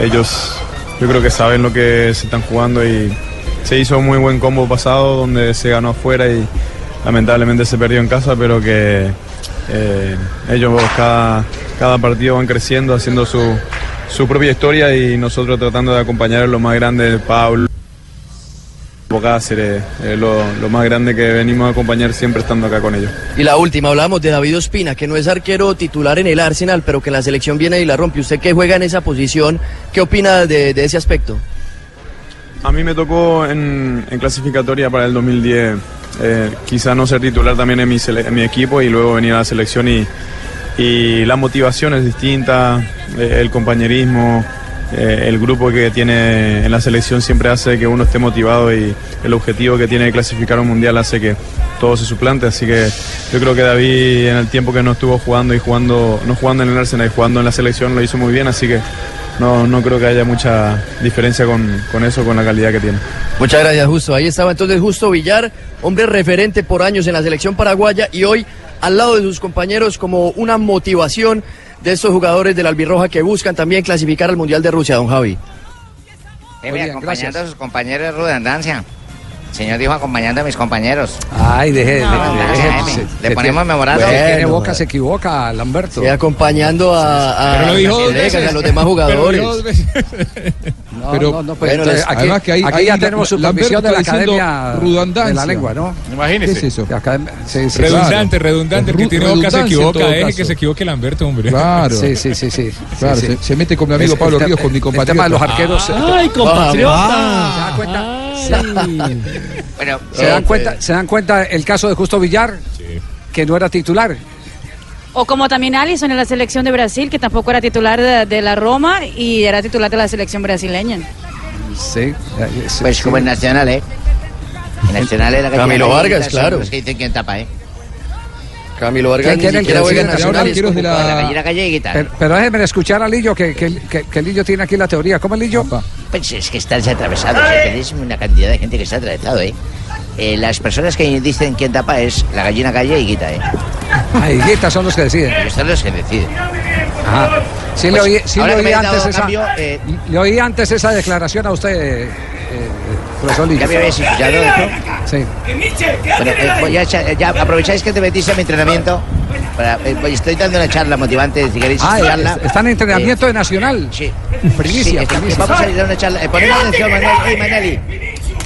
ellos yo creo que saben lo que se están jugando y se hizo un muy buen combo pasado donde se ganó afuera y lamentablemente se perdió en casa, pero que eh, ellos cada, cada partido van creciendo, haciendo su, su propia historia y nosotros tratando de acompañar a lo más grande, Pablo. Cáceres, eh, lo, lo más grande que venimos a acompañar siempre estando acá con ellos. Y la última, hablamos de David Ospina, que no es arquero titular en el Arsenal, pero que en la selección viene y la rompe. Usted que juega en esa posición, ¿qué opina de, de ese aspecto? A mí me tocó en, en clasificatoria para el 2010, eh, quizá no ser titular también en mi, sele- en mi equipo y luego venir a la selección y, y la motivación es distinta, eh, el compañerismo, eh, el grupo que tiene en la selección siempre hace que uno esté motivado y el objetivo que tiene de clasificar un mundial hace que todo se suplante, así que yo creo que David en el tiempo que no estuvo jugando y jugando, no jugando en el Arsenal y jugando en la selección lo hizo muy bien, así que no, no creo que haya mucha diferencia con, con eso, con la calidad que tiene. Muchas gracias, Justo. Ahí estaba entonces Justo Villar, hombre referente por años en la selección paraguaya y hoy al lado de sus compañeros como una motivación de estos jugadores del Albirroja que buscan también clasificar al Mundial de Rusia, don Javi. Debe acompañando a sus compañeros de redundancia. El señor dijo acompañando a mis compañeros. Ay, deje, No, deje- deje- se- le que ponemos memorando. que tiene Bueno. boca, se equivoca, Lamberto. Sí, acompañando a, a, Pero lo dijo a veces. a los demás jugadores. No, Pero- no, no, pues Bueno, entonces aquí, además que ahí- aquí ya tenemos supervisión de la Academia de la Lengua, ¿no? Imagínese. ¿Qué es eso? Sí, sí, Redundante, sí. redundante. El que tiene boca se equivoca, deje caso. que se equivoque Lamberto, hombre. Claro. Sí, sí, sí, sí. Claro, Sí, sí. Se, se mete con mi amigo Es- Pablo el te- Ríos, con mi el compatriota. tema de los arqueros. ¡Ay, compatriota! ¿Se dan cuenta? Bueno, ¿Se dan cuenta, ¿Se dan cuenta el caso de Justo Villar? Que no era titular. O como también Alisson en la selección de Brasil, que tampoco era titular de, de la Roma y era titular de la selección brasileña. Sí. Pues como en Nacional, ¿eh? En Nacional era que Camilo Vargas, claro. Los que dicen quién tapa, ¿eh? Camilo Vargas ¿Quién ni siquiera juega? Nacional. de La. Pero, pero déjenme escuchar a Lillo, que, que, que, que Lillo tiene aquí la teoría. ¿Cómo es Lillo? Pues es que están atravesados, ¿eh? Tenéis una cantidad de gente que está atravesado, ¿eh? Eh, las personas que dicen quién tapa es la gallina calle y guita, ¿eh? Ay, Guitas son los que deciden. Ellos son los que deciden. Ajá. Sí le Pues, oí, sí le oí antes esa, cambio, eh, le oí antes esa declaración a usted, eh, profesor Lillo. ¿Ya me habéis escuchado eso? Sí. Bueno, eh, voy a echa- ya aprovecháis que te metís a mi entrenamiento. Para, eh, voy- estoy dando una charla motivante, si queréis Ah, escucharla. est- están en entrenamiento de Nacional. Sí. Primicia, Sí, está- primicia. Vamos a ir a una charla. Eh, ponedme atención, Manuel. Ey, Maneli.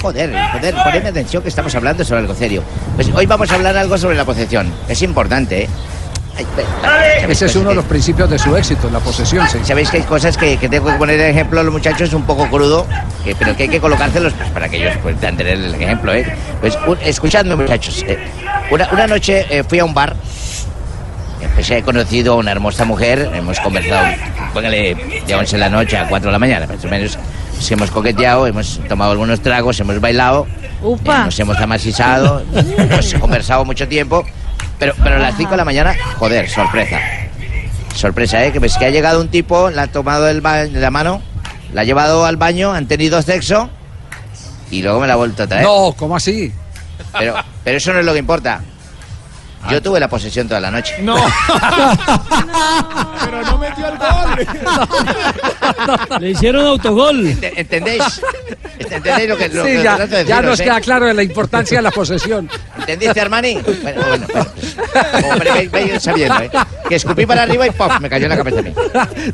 Joder, joder, ponedme atención que estamos hablando sobre algo serio. Pues hoy vamos a hablar algo sobre la posesión. Es importante, ¿eh? ¿Sabéis Ese es cosas uno de los principios de su éxito, la posesión. Sí. Sabéis que hay cosas que, que tengo que poner de ejemplo a los muchachos un poco crudo, que- pero que hay que colocárselos pues, para que ellos puedan tener el ejemplo. ¿eh? Pues un- escuchadme muchachos, eh, una, una noche eh, fui a un bar, pues he conocido a una hermosa mujer, hemos conversado, póngale de 11 de la noche a 4 de la mañana, más o menos, pues hemos coqueteado, hemos tomado algunos tragos, hemos bailado, Upa. eh, nos hemos amasizado, hemos conversado mucho tiempo, pero, pero a las 5 de la mañana, joder, sorpresa. Sorpresa, ¿eh? Que, pues, que ha llegado un tipo, la ha tomado el ba- la mano, la ha llevado al baño, han tenido sexo y luego me la ha vuelto a traer. No, ¿cómo así? Pero, pero eso no es lo que importa. Yo tuve la posesión toda la noche. No. Pero no metió el gol. Le hicieron autogol. Ent- ¿Entendéis? ¿Entendéis lo que, lo Sí, que ya, de ya deciros, nos eh? queda claro de la importancia de la posesión. ¿Entendiste, Armani? Bueno, bueno, ve- ve sabiendo, ¿eh? Que escupí para arriba y ¡pop! Me cayó en la cabeza a mí.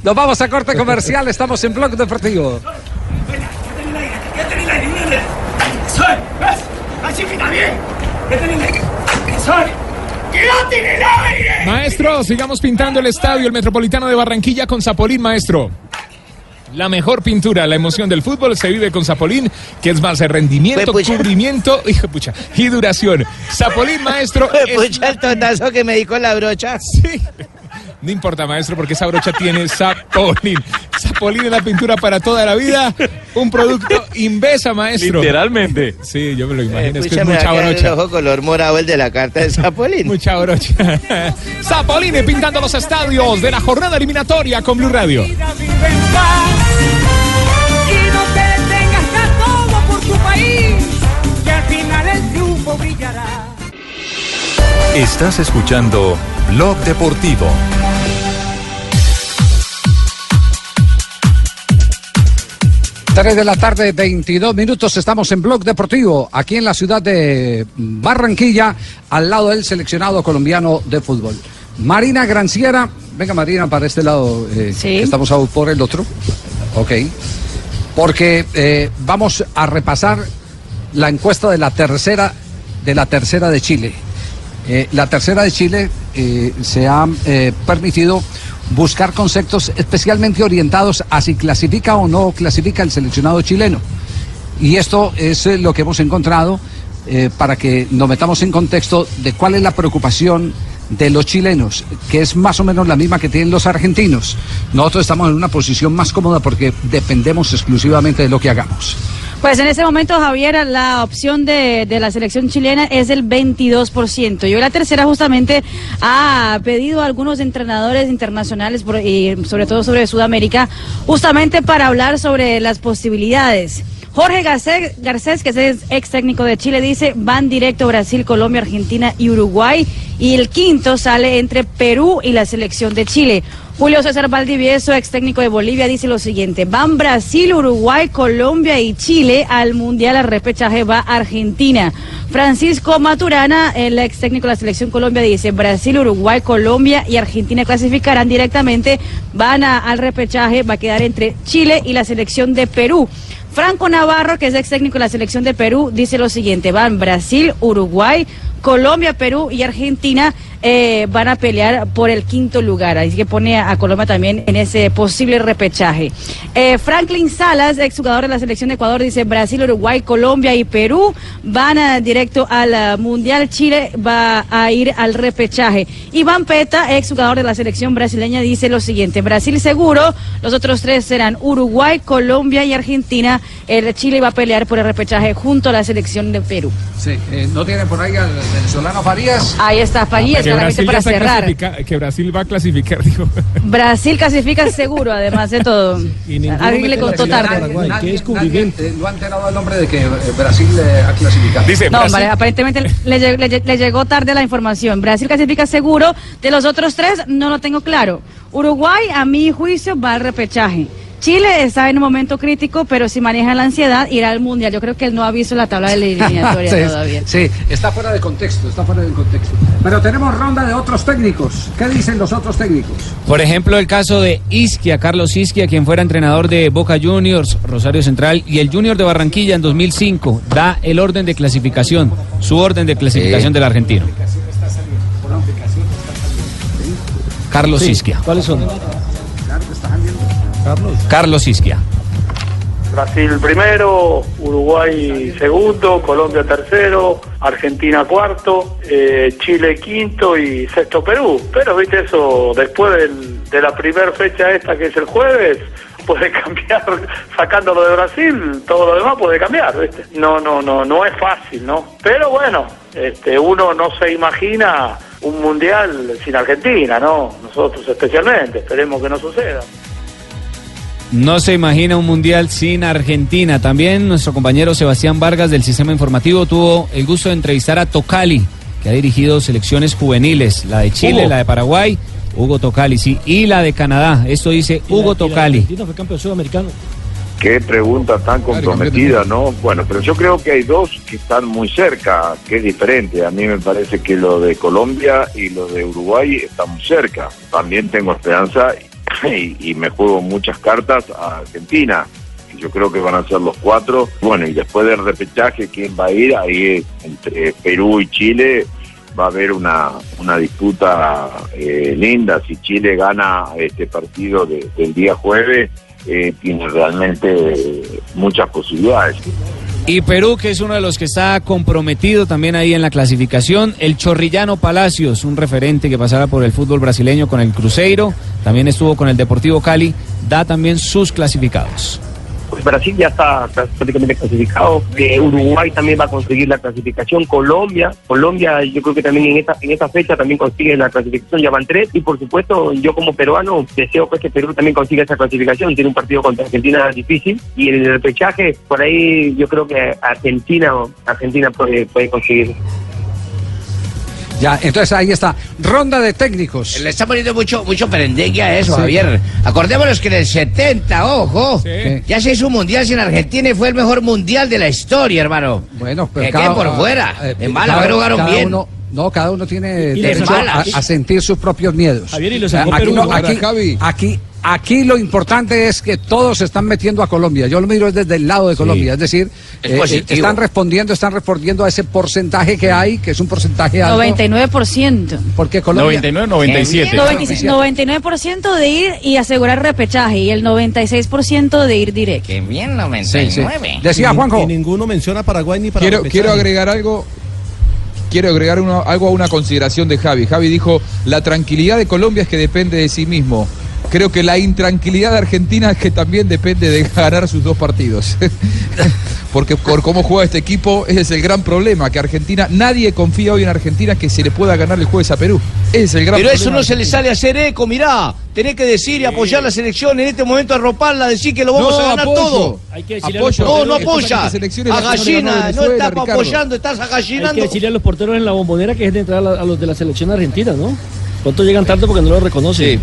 Nos vamos a corte comercial, estamos en Blog Deportivo. ¡Soy! ¿Ves? ¡Así que está bien! ¡Que tenés ¡Soy! ¡Quédate en el aire! Maestro, sigamos pintando el estadio, el Metropolitano de Barranquilla con Zapolín, maestro. La mejor pintura, la emoción del fútbol se vive con Zapolín, que es más de rendimiento, cubrimiento hijo pucha, y duración. Zapolín, maestro. es- Pucha el totazo que me di con la brocha. Sí. No importa, maestro, porque esa brocha tiene Zapolín. Zapolín es la pintura para toda la vida. Un producto Invesa, maestro. Literalmente. Sí, yo me lo imagino. es que es mucha en el brocha. ojo color morado el de la carta de Zapolín. Mucha brocha. Zapolini pintando los estadios de la jornada eliminatoria con Blue Radio. Y no te detengas, da todo por tu país, que al final el triunfo brillará. Estás escuchando Blog Deportivo. Tres de la tarde, 22 minutos, estamos en Blog Deportivo, aquí en la ciudad de Barranquilla, al lado del seleccionado colombiano de fútbol. Marina Granciera, venga Marina para este lado, eh, que estamos por el otro. Ok. Porque eh, vamos a repasar la encuesta de la tercera de la tercera de Chile. Eh, la tercera de Chile se ha permitido buscar conceptos especialmente orientados a si clasifica o no clasifica el seleccionado chileno. Y esto es eh, lo que hemos encontrado eh, para que nos metamos en contexto de cuál es la preocupación de los chilenos, que es más o menos la misma que tienen los argentinos. Nosotros estamos en una posición más cómoda porque dependemos exclusivamente de lo que hagamos. Pues en ese momento, Javier, la opción de, de la selección chilena es el 22%. Y hoy la tercera justamente ha pedido a algunos entrenadores internacionales, por- y sobre todo sobre Sudamérica, justamente para hablar sobre las posibilidades. Jorge Garcés, que es ex técnico de Chile, dice van directo Brasil, Colombia, Argentina y Uruguay. Y el quinto sale entre Perú y la selección de Chile. Julio César Valdivieso, ex técnico de Bolivia, dice lo siguiente: van Brasil, Uruguay, Colombia y Chile al Mundial. Al repechaje va Argentina. Francisco Maturana, el ex técnico de la selección Colombia, dice Brasil, Uruguay, Colombia y Argentina clasificarán directamente. Van al repechaje, va a quedar entre Chile y la selección de Perú. Franco Navarro, que es ex técnico de la selección de Perú, dice lo siguiente: van Brasil, Uruguay, Colombia, Perú y Argentina eh, van a pelear por el quinto lugar. Así que pone a Colombia también en ese posible repechaje. Eh, Franklin Salas, exjugador de la selección de Ecuador, dice Brasil, Uruguay, Colombia y Perú van directo al ah, Mundial. Chile va a ir al repechaje. Iván Peta, exjugador de la selección brasileña, dice lo siguiente. Brasil seguro, los otros tres serán Uruguay, Colombia y Argentina. El Chile va a pelear por el repechaje junto a la selección de Perú. Sí, eh, ¿no tiene por ahí al venezolano Farías? Ahí está Farías, que solamente Brasil, para cerrar. que Brasil va a clasificar, digo. Brasil clasifica seguro, además de todo. Alguien le contó tarde. Nadie, nadie, eh, no ha enterado el nombre de que eh, Brasil eh, ha clasificado. No, vale, aparentemente le, le le llegó tarde la información. Brasil clasifica seguro. De los otros tres, no lo tengo claro. Uruguay, a mi juicio, va al repechaje. Chile está en un momento crítico, pero si maneja la ansiedad, irá al mundial. Yo creo que él no ha visto la tabla de la eliminatoria sí, todavía. sí, está fuera de contexto, está fuera de contexto. Pero tenemos ronda de otros técnicos. ¿Qué dicen los otros técnicos? Por ejemplo, el caso de Isquia, Carlos Isquia, quien fuera entrenador de Boca Juniors, Rosario Central y el Junior de Barranquilla en 2005, da el orden de clasificación, su orden de clasificación del argentino. Carlos Sí, Isquia. ¿Cuáles son? Carlos. Carlos Isquia. Brasil primero, Uruguay segundo, Colombia tercero, Argentina cuarto, eh, Chile quinto y sexto Perú. Pero viste eso, después del- de la primera fecha esta que es el jueves, puede cambiar, sacándolo de Brasil, todo lo demás puede cambiar, ¿viste? No, no, no, no es fácil, ¿no? Pero bueno, este, uno no se imagina un mundial sin Argentina, ¿no? Nosotros especialmente, esperemos que no suceda. No se imagina un mundial sin Argentina. También nuestro compañero Sebastián Vargas del Sistema Informativo tuvo el gusto de entrevistar a Tocali, que ha dirigido selecciones juveniles, la de Chile, Hugo. la de Paraguay, Hugo Tocali, sí, y la de Canadá. Esto dice Hugo Tocali. Argentina fue campeón sudamericano. Qué pregunta tan comprometida, ¿no? Bueno, pero yo creo que hay dos que están muy cerca, que es diferente. A mí me parece que lo de Colombia y lo de Uruguay están muy cerca. También tengo esperanza y, me juego muchas cartas a Argentina, yo creo que van a ser los cuatro. Bueno, y después del repechaje, ¿quién va a ir? Ahí entre Perú y Chile va a haber una, una disputa eh, linda. Si Chile gana este partido de- del día jueves, eh, tiene realmente muchas posibilidades. Y Perú, que es uno de los que está comprometido también ahí en la clasificación. El Chorrillano Palacios, un referente que pasará por el fútbol brasileño con el Cruzeiro. También estuvo con el Deportivo Cali. Da también sus clasificados. Pues Brasil ya está prácticamente clasificado, que Uruguay también va a conseguir la clasificación, Colombia, Colombia yo creo que también en esta, en esta fecha también consigue la clasificación, ya van tres, y por supuesto yo como peruano deseo pues, que Perú también consiga esa clasificación, tiene un partido contra Argentina difícil, y en el repechaje, por ahí yo creo que Argentina, Argentina puede, puede conseguir. Ya, entonces ahí está. Ronda de técnicos. Le está poniendo mucho, mucho perendengue a eso, Javier. Acordémonos que en el 70, ojo, ya se hizo un mundial sin Argentina y fue el mejor mundial de la historia, hermano. Bueno, Que quede por fuera. eh, en mala, cada- pero jugaron cada bien. uno- no, cada uno tiene derecho a, sentir sus propios miedos. Javier, y lo sacó aquí, Perú, no, ¿no? aquí, Javi. aquí, aquí lo importante es que todos se están metiendo a Colombia. Yo lo miro desde el lado de Colombia, es decir, Es eh, positivo. están respondiendo, están respondiendo a ese porcentaje que hay, que es un porcentaje alto. 99%. Porque Colombia 99, 97. 96 99% de ir y asegurar repechaje y el 96% de ir directo. Qué bien, Sí, 99. sí. Decía Y ni- Juanjo. Y ninguno menciona Paraguay ni para Quiero, quiero agregar algo. Quiero agregar uno- algo a una consideración de Javi. Javi dijo, la tranquilidad de Colombia es que depende de sí mismo. Creo que la intranquilidad de Argentina es que también depende de ganar sus dos partidos. Porque por cómo juega este equipo, ese es el gran problema, que Argentina, nadie confía hoy en Argentina que se le pueda ganar el jueves a Perú. Ese es el gran Pero problema. eso no se le sale a hacer eco, mirá. Tenés que decir y apoyar la selección en este momento, arroparla, decir que lo vamos No, a ganar apoyo. todo. Hay que decirle Apoyo. a los No, no apoya. A gallina, no estás Ricardo. apoyando, estás Hay agallinando. que decirle a los porteros en la bombonera que es de entrar a, los de la selección argentina, ¿no? ¿Cuánto llegan tarde porque no lo reconocen?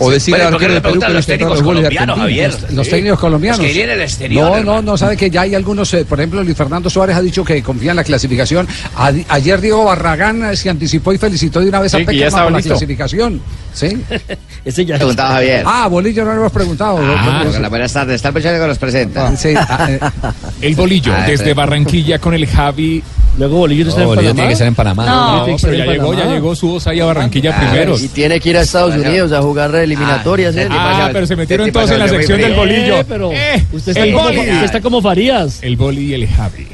O decirle Bueno, al ¿por qué arquero no de le Perú que los técnicos los goles de colombianos. Javier? Los Sí. técnicos colombianos. Los que irían al exterior, No, no, no, sabe que ya hay algunos, eh, por ejemplo, Luis Fernando Suárez ha dicho que confía en la clasificación. A- ayer Diego Barragán eh, se anticipó y felicitó de una vez Sí, a Peckerman por la clasificación. ¿Sí? Ese ya Preguntaba Javier. Ah, Bolillo no lo hemos preguntado. Ah, buenas tardes, está el muchacho que nos presenta. Sí, ah, eh, El bolillo, Ah, desde sí. Barranquilla con el Javi. Luego Bolillo no está en Bolillo Panamá. tiene que ser en Panamá. No. No, pero ya llegó, ya llegó su voz ahí a Barranquilla Ah, primero. Y tiene que ir a Estados Unidos a jugar eliminatorias. Ah, ¿eh? Ah, pero se metieron todos en la sección del bolillo. Eh, pero Eh, usted, está el como, boli. usted está como Farías. El boli y el Javi.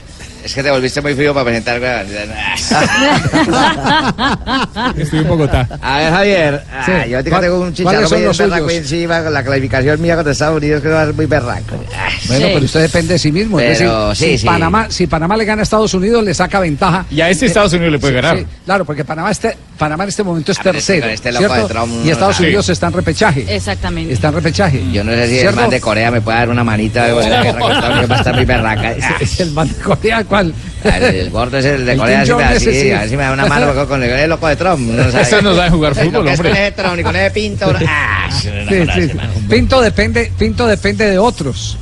Es que te volviste muy frío para presentar. Estoy en Bogotá. A ver, Javier, ah, yo te ¿Cuál- tengo un cuáles chicharrón son muy los berraco encima con la clasificación mía contra Estados Unidos que va a ser muy berraco. Ah, bueno, Sí. pero usted depende de sí mismo. es Pero, decir, sí, si, sí. Panamá, si Panamá le gana a Estados Unidos, le saca ventaja. Y a este Estados Unidos le puede Sí, ganar. sí, claro, porque Panamá, este, Panamá en este momento es Ah, este- tercero. este loco ¿cierto? de Trump, y Estados. Unidos está en repechaje. Exactamente. Está en repechaje. Yo no sé si el man de Corea me puede dar una manita de la guerra Unidos, va a estar muy berraca. Ah, Es el man de Corea, ¿cuál? el, el gordo es el de El Corea, da Jong, así, sí. a ver si me da una mano con el, el loco de Trump. No sabe. Ese no sabe jugar fútbol, hombre. con ese Trump, ni con ese pinto. Ah, sí, Sí. Pinto depende, Pinto depende de otros.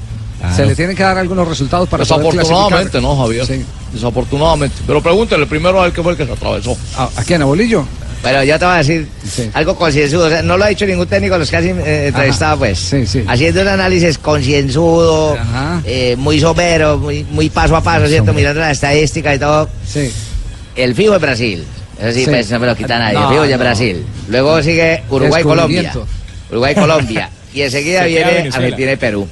Se le tienen que dar algunos resultados para poder Desafortunadamente. ¿no, Javier? Sí. Desafortunadamente. Pero pregúntale primero a él que fue el que se atravesó. ¿A, a quién? ¿A Bolillo? Pero yo te voy a decir Sí. algo concienzudo. o sea, no lo ha dicho ningún técnico de los que has eh, entrevistado, pues. Sí, sí. Haciendo un análisis concienzudo, eh, muy somero, muy, muy paso a paso, ¿cierto? Mirando la estadística y todo. Sí. El fijo es Brasil. Eso sí, Sí. pues no me lo quita nadie. No, el fijo ya es no. Brasil. Luego sigue Uruguay-Colombia. Uruguay-Colombia. y enseguida viene. Argentina y Perú.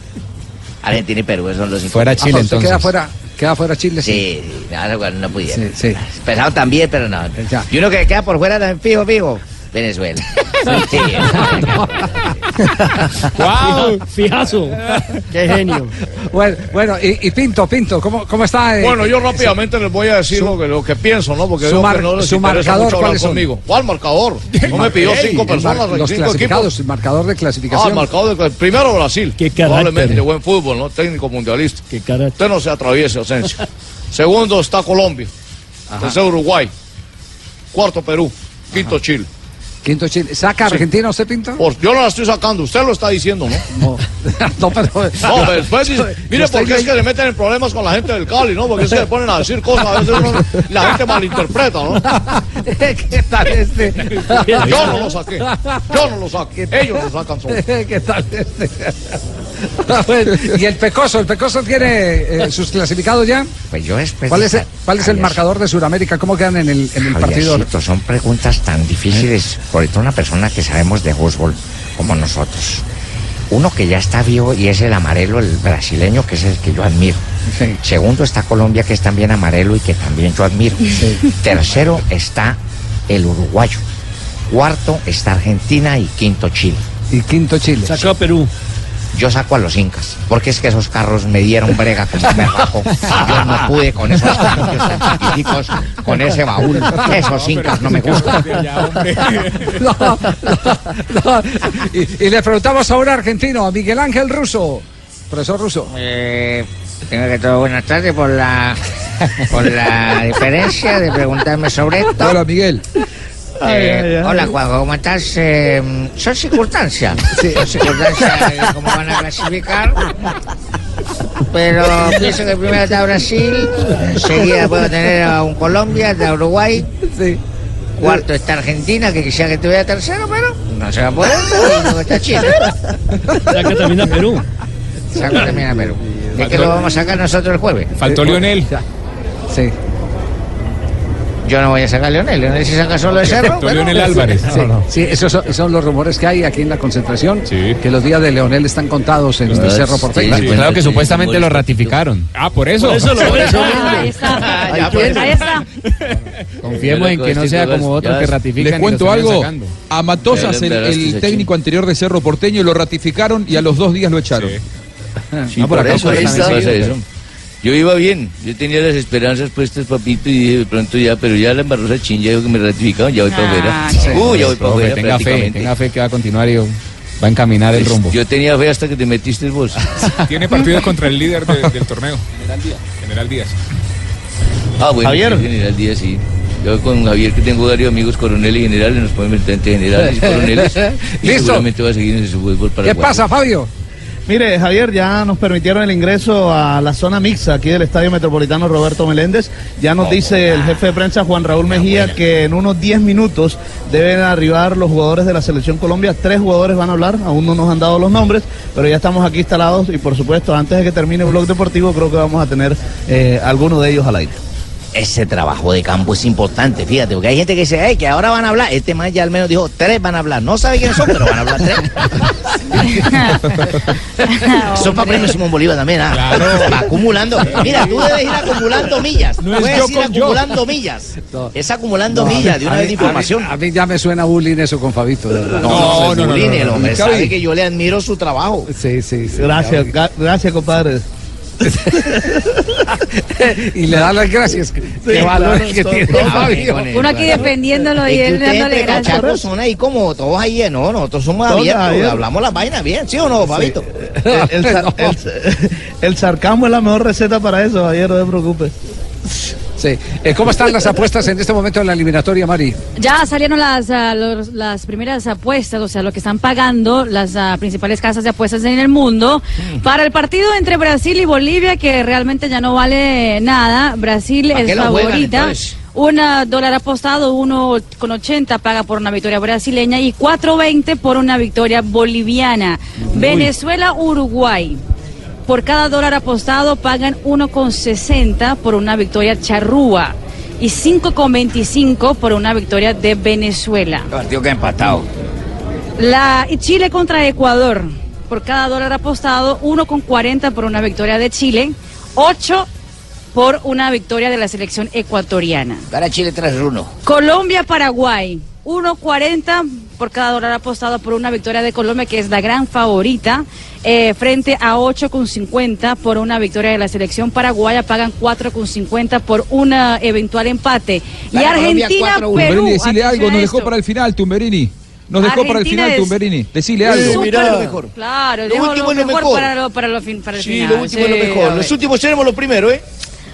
Argentina y Perú, esos son los Fuera cinco. Chile, Ah, usted entonces. queda fuera, queda fuera Chile, sí. Sí, no pudieron. Sí, sí. Pesado también, pero no. Ya. Y uno que queda por fuera fijo, fijo. Venezuela. Sí, ¡Wow! Fijazo. Qué genio. Bueno, bueno y, y Pinto, Pinto, ¿cómo, cómo está? eh? Bueno, yo rápidamente les voy a decir lo, que, lo que pienso, ¿no? Porque su veo mar- que no les su interesa marcador, mucho hablar ¿cuáles son? conmigo. ¿Cuál marcador? No me pidió cinco mar- personas, los cinco clasificados, equipos. el marcador de Ah, clasificación. el marcador de primero Brasil. Qué carácter. Probablemente buen fútbol, ¿no? Técnico mundialista. Qué carácter. Usted no se atraviese, Asensio. Segundo está Colombia. Tercero Uruguay. Cuarto Perú. Quinto Chile. Quinto Chile. ¿Saca. Argentina usted, Pinto? Por- yo no la estoy sacando, usted lo está diciendo, ¿no? No, no pero. No, pero después dice, mire, porque es que le meten en problemas con la gente del Cali, ¿no? Porque es que le ponen a decir cosas, a veces uno- la gente malinterpreta, ¿no? ¿Qué tal este? Yo no lo saqué, yo no lo saqué, ellos lo sacan solos. ¿Qué tal este? Bueno, y el Pecoso, ¿el Pecoso tiene eh, sus clasificados ya? Pues yo después ¿Cuál es, el, cuál es el Javier- marcador de Sudamérica? ¿Cómo quedan en el, en el partido? Son preguntas tan difíciles, por todo una persona que sabemos de fútbol como nosotros. Uno que ya está vivo y es el amarelo, el brasileño, que es el que yo admiro. Sí. Segundo está Colombia, que es también amarelo y que también yo admiro. Tercero está el uruguayo. Cuarto está Argentina y quinto Chile. Y quinto Chile. Sacó a Perú. Yo saco a los incas, porque es que esos carros me dieron brega como me rajo. Yo no pude con esos chiquiticos, con ese baúl. Esos incas no me gustan. No, no, no. Y, y le preguntamos a un argentino, a Miguel Ángel Russo. Profesor Russo. Eh, tengo que todo buenas tardes por la, por la diferencia de preguntarme sobre esto. Hola, Miguel. Eh, Ay, ay, ay. Hola, Juanjo, ¿cómo estás? Eh, son circunstancias. Son circunstancias de cómo van a clasificar. Pero pienso que primero está Brasil, enseguida puedo tener a un Colombia, está Uruguay. Cuarto está Argentina, que quisiera que estuviera tercero, pero no se va a poder. Luego está Chile. Saca también a Perú. Saca también a Perú. ¿De qué lo vamos a sacar nosotros el jueves? Faltó Lionel. Sí. Yo no voy a sacar a Leonel. Leonel si saca solo de cerro. pero- Sí, sí, esos son, son los rumores que hay aquí en la concentración. Que los días de Leonel están contados en el Cerro Porteño. Sí, claro que supuestamente lo ratificaron. Ah, por eso. Por eso lo- por eso Ahí está. Ahí está. Confiemos en que no sea como otros que ratifican. Les cuento algo. A Matosas, el, el técnico anterior de Cerro Porteño, lo ratificaron y a los dos días lo echaron. Sí, por eso ahí está. Yo iba bien, yo tenía las esperanzas puestas, papito, y dije de pronto ya, pero ya la embarrosa chin ya dijo que me ratificaron, ya voy para afuera. Ah, Sí. Uy, ya voy para afuera tenga fe, tenga fe que va a continuar y va a encaminar el Pues, rumbo. Yo tenía fe hasta que te metiste vos. Tiene partidos contra el líder de- del torneo. General Díaz. Ah, bueno, Javier. general Díaz, sí. Yo con Javier, que tengo varios amigos coroneles y generales, nos podemos meter entre generales y coroneles. y Listo. seguramente va a seguir en ese fútbol para ¿Qué pasa, Fabio? Mire, Javier, ya nos permitieron el ingreso a la zona mixta aquí del Estadio Metropolitano Roberto Meléndez. Ya nos dice el jefe de prensa Juan Raúl Mejía que en unos 10 minutos deben arribar los jugadores de la Selección Colombia. Tres jugadores van a hablar, aún no nos han dado los nombres, pero ya estamos aquí instalados y por supuesto, antes de que termine el blog deportivo, creo que vamos a tener eh, alguno de ellos al aire. Ese trabajo de campo es importante, fíjate, porque hay gente que dice, "Ey, que ahora van a hablar. Este man ya al menos dijo, tres van a hablar. No sabe quiénes son, pero van a hablar tres. Son para premio Simón Bolívar también, ¿ah? Va acumulando. Mira, tú debes ir acumulando millas. No es Puedes yo ir con yo. acumulando millas. Es acumulando No, millas de una vez de información. A mí, a mí ya me suena bullying eso con Fabito. de verdad. No, no, no, el hombre sabe que yo le admiro su trabajo. Sí, sí, sí. Gracias, gracias, compadre. y le da las gracias. Qué valor el que tiene Fabio. Uno aquí defendiéndolo y él dándole gracias. son ahí como todos ahí, eh, no, nosotros somos Todos abiertos, abiertos. hablamos las vainas bien, ¿sí o no, Fabito? El, el sar- el- el sarcasmo es la mejor receta para eso, Javier, no se preocupe. Sí. Eh, ¿Cómo están las apuestas en este momento en la eliminatoria, Mari? Ya salieron las, ah, los- las primeras apuestas, o sea, lo que están pagando las ah, principales casas de apuestas en el mundo para el partido entre Brasil y Bolivia, que realmente ya no vale nada. Brasil ¿Para qué es juegan, favorita. Un ah, dólar apostado, 1,80 paga por una victoria brasileña y 4,20 por una victoria boliviana. Venezuela, Uruguay. Por cada dólar apostado pagan 1,60 por una victoria charrúa y 5,25 por una victoria de Venezuela. Partido que ha empatado. La y Chile contra Ecuador. Por cada dólar apostado, 1,40 por una victoria de Chile, 8 por una victoria de la selección ecuatoriana. Para Chile 3-1. Colombia-Paraguay, 1.40 por cada dólar apostado por una victoria de Colombia, que es la gran favorita, eh, frente a 8.50 por una victoria de la selección paraguaya, pagan 4.50 por un eventual empate. Y Gana Colombia Argentina-Perú. Tumberini, decile algo, nos a dejó para el final, Tumberini. Nos dejó para el Argentina final, es- Tumberini. Decile algo. Súper Claro, Lo último es lo mejor mejor. para, lo- para, lo fin- para el Sí, final. lo último es lo Sí, mejor. Los últimos seremos los primeros, ¿eh?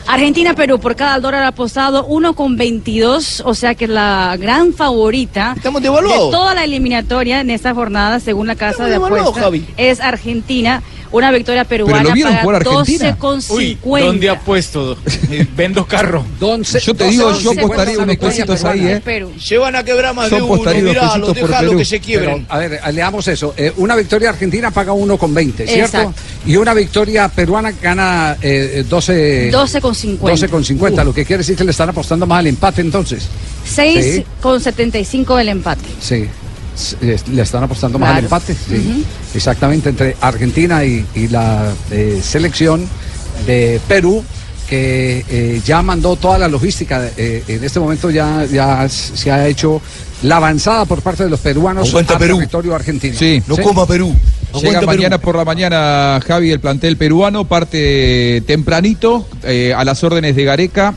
Argentina-Perú por cada dólar apostado 1,22, o sea que la gran favorita Estamos de toda la eliminatoria en esta jornada, según la casa Estamos de apuestas, es Argentina. Una victoria peruana lo vieron paga jugar. 12,50. Uy, ¿dónde apuesto? Eh, Vendo carro. Yo te digo, yo apostaría unos pesitos ahí, ¿eh? Se van a quebrar más Yo de uno, mirá, los Perú. que se quiebren. Pero, a ver, leamos eso. Eh, una victoria argentina paga 1,20, ¿cierto? Exacto. Y una victoria peruana gana eh, 12... 12,50. 12,50, lo que quiere decir que le están apostando más al empate entonces. 6,75 el empate. Sí. Eh, Le están apostando más al empate. sí. Exactamente, entre Argentina y, y la eh, selección de Perú, que eh, ya mandó toda la logística. eh, en este momento ya, ya se ha hecho la avanzada por parte de los peruanos Aguanta al Perú. territorio argentino. Sí, no coma Perú. Llega mañana por la mañana Javi el plantel peruano, parte tempranito eh, a las órdenes de Gareca.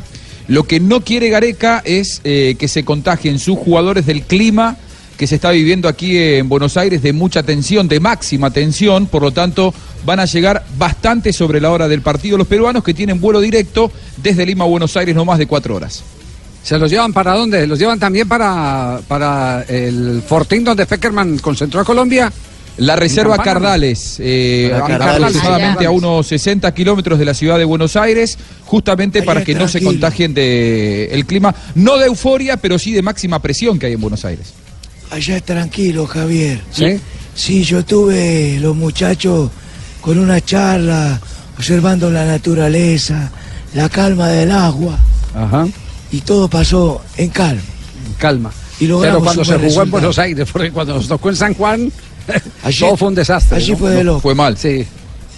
Lo que no quiere Gareca es eh, que se contagien sus jugadores del clima que se está viviendo aquí en Buenos Aires de mucha tensión, de máxima tensión, por lo tanto van a llegar bastante sobre la hora del partido los peruanos que tienen vuelo directo desde Lima a Buenos Aires no más de cuatro horas. ¿Se los llevan para dónde? ¿Los llevan también para, para el Fortín donde Peckerman concentró a Colombia? La reserva. Cardales, eh, aproximadamente a unos 60 kilómetros de la ciudad de Buenos Aires, justamente para que no se contagien de el clima, no de euforia, pero sí de máxima presión que hay en Buenos Aires. Allá tranquilo, Javier. ¿Sí? Sí, yo tuve los muchachos con una charla, observando la naturaleza, la calma del agua. Ajá. Y todo pasó en calma. Calma. Y Pero cuando se jugó en resultado. Buenos Aires, porque cuando nos tocó en San Juan, Allí- todo fue un desastre. allí ¿no? fue de No, loco. Fue mal. Sí,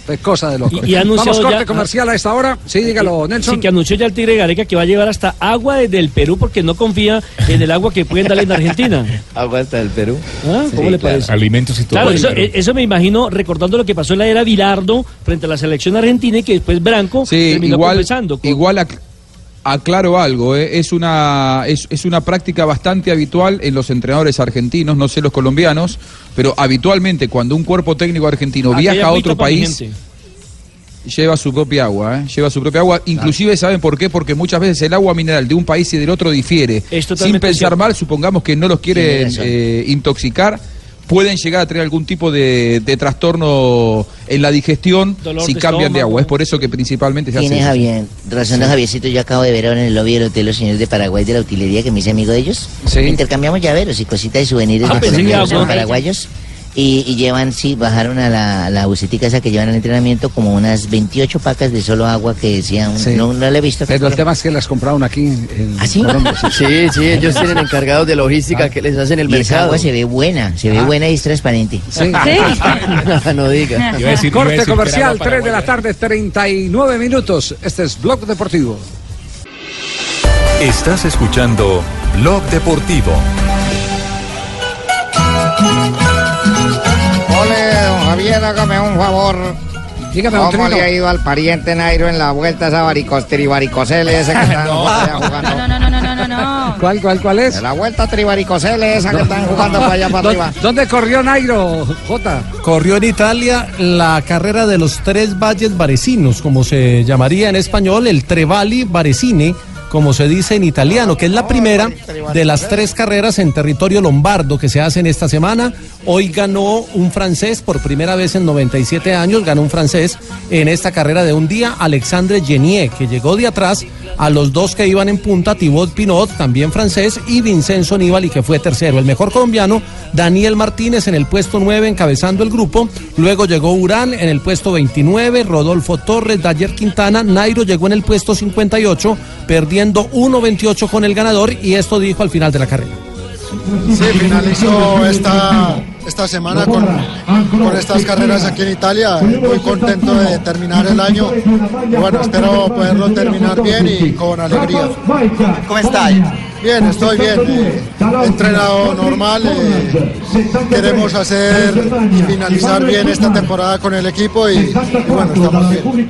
fue cosa de loco. Y- y Vamos corte ya- comercial a esta hora. Sí, dígalo, Nelson. Sí, que anunció ya el Tigre Gareca que va a llevar hasta agua desde el Perú porque no confía en el agua que pueden darle en Argentina. Agua hasta el Perú. ¿Ah? ¿Cómo Sí, le claro. parece? Alimentos y todo. Claro, eso, eh, eso me imagino recordando lo que pasó en la era Bilardo frente a la selección argentina y que después Branco Sí, terminó igual, compensando. con- igual ac- aclaro algo, eh, es, una, es, es una práctica bastante habitual en los entrenadores argentinos, no sé los colombianos, pero habitualmente cuando un cuerpo técnico argentino hay viaja a otro país, lleva su propia agua, ¿eh? lleva su propia agua. Inclusive, ¿saben por qué? Porque muchas veces el agua mineral de un país y del otro difiere. Sin pensar cierto. mal, supongamos que no los quieren eh, intoxicar, pueden llegar a tener algún tipo de, de trastorno en la digestión Dolor si de cambian de agua. Es por eso que principalmente se hace Tiene eso. Javier, razón de Javiercito, yo acabo de ver ahora en el lobby del hotel los señores de Paraguay de la utilería que me hice amigo de ellos. Sí. Intercambiamos llaveros y cositas y souvenirs Ah, de en paraguayos. Y, y llevan, sí, bajaron a la, la bucetica esa que llevan al entrenamiento como unas 28 pacas de solo agua que decían, Sí. no, no la he visto. Pero el tema es que las compraron aquí en ¿Ah, sí? Colombia. sí. Sí, sí, ellos tienen encargados de logística que les hacen el y esa mercado. agua se ve buena, se ve Ah. buena y es transparente. Sí. no diga. Iba a decir- iba a decir Corte comercial, agua 3 de la tarde, 39 minutos. Este es Blog Deportivo. Estás escuchando Blog Deportivo. Ole, don Javier, hágame un favor. Dígame, ¿Cómo Trino. le ha ido al pariente Nairo en la vuelta a esa varicos, trivaricocele ese que están allá jugando? No, no, no, no, no, no, no. ¿Cuál, cuál, cuál es? En la vuelta trivaricocele esa que están jugando para allá para ¿Dó- arriba. ¿Dónde corrió Nairo, Jota? Corrió en Italia la carrera de los tres valles varesinos, como se llamaría en español, el Trevali Varesine, como se dice en italiano, que es la primera de las tres carreras en territorio lombardo que se hacen esta semana. Hoy ganó un francés por primera vez en 97 años, ganó un francés en esta carrera de un día, Alexandre Genier, que llegó de atrás a los dos que iban en punta, Thibaut Pinot, también francés, y Vincenzo Nibali, que fue tercero. El mejor colombiano, Daniel Martínez, en el puesto 9, encabezando el grupo. Luego llegó Urán en el puesto 29, Rodolfo Torres, Dayer Quintana, Nairo llegó en el puesto 58, perdiendo 1.28 con el ganador, y esto dijo al final de la carrera. Sí, finalizó esta, esta semana con, con estas carreras aquí en Italia. Muy contento de terminar el año. Bueno, espero poderlo terminar bien y con alegría. ¿Cómo está? Bien, estoy bien. eh, he entrenado normal. eh, queremos hacer y finalizar bien esta temporada con el equipo y, y bueno, estamos bien.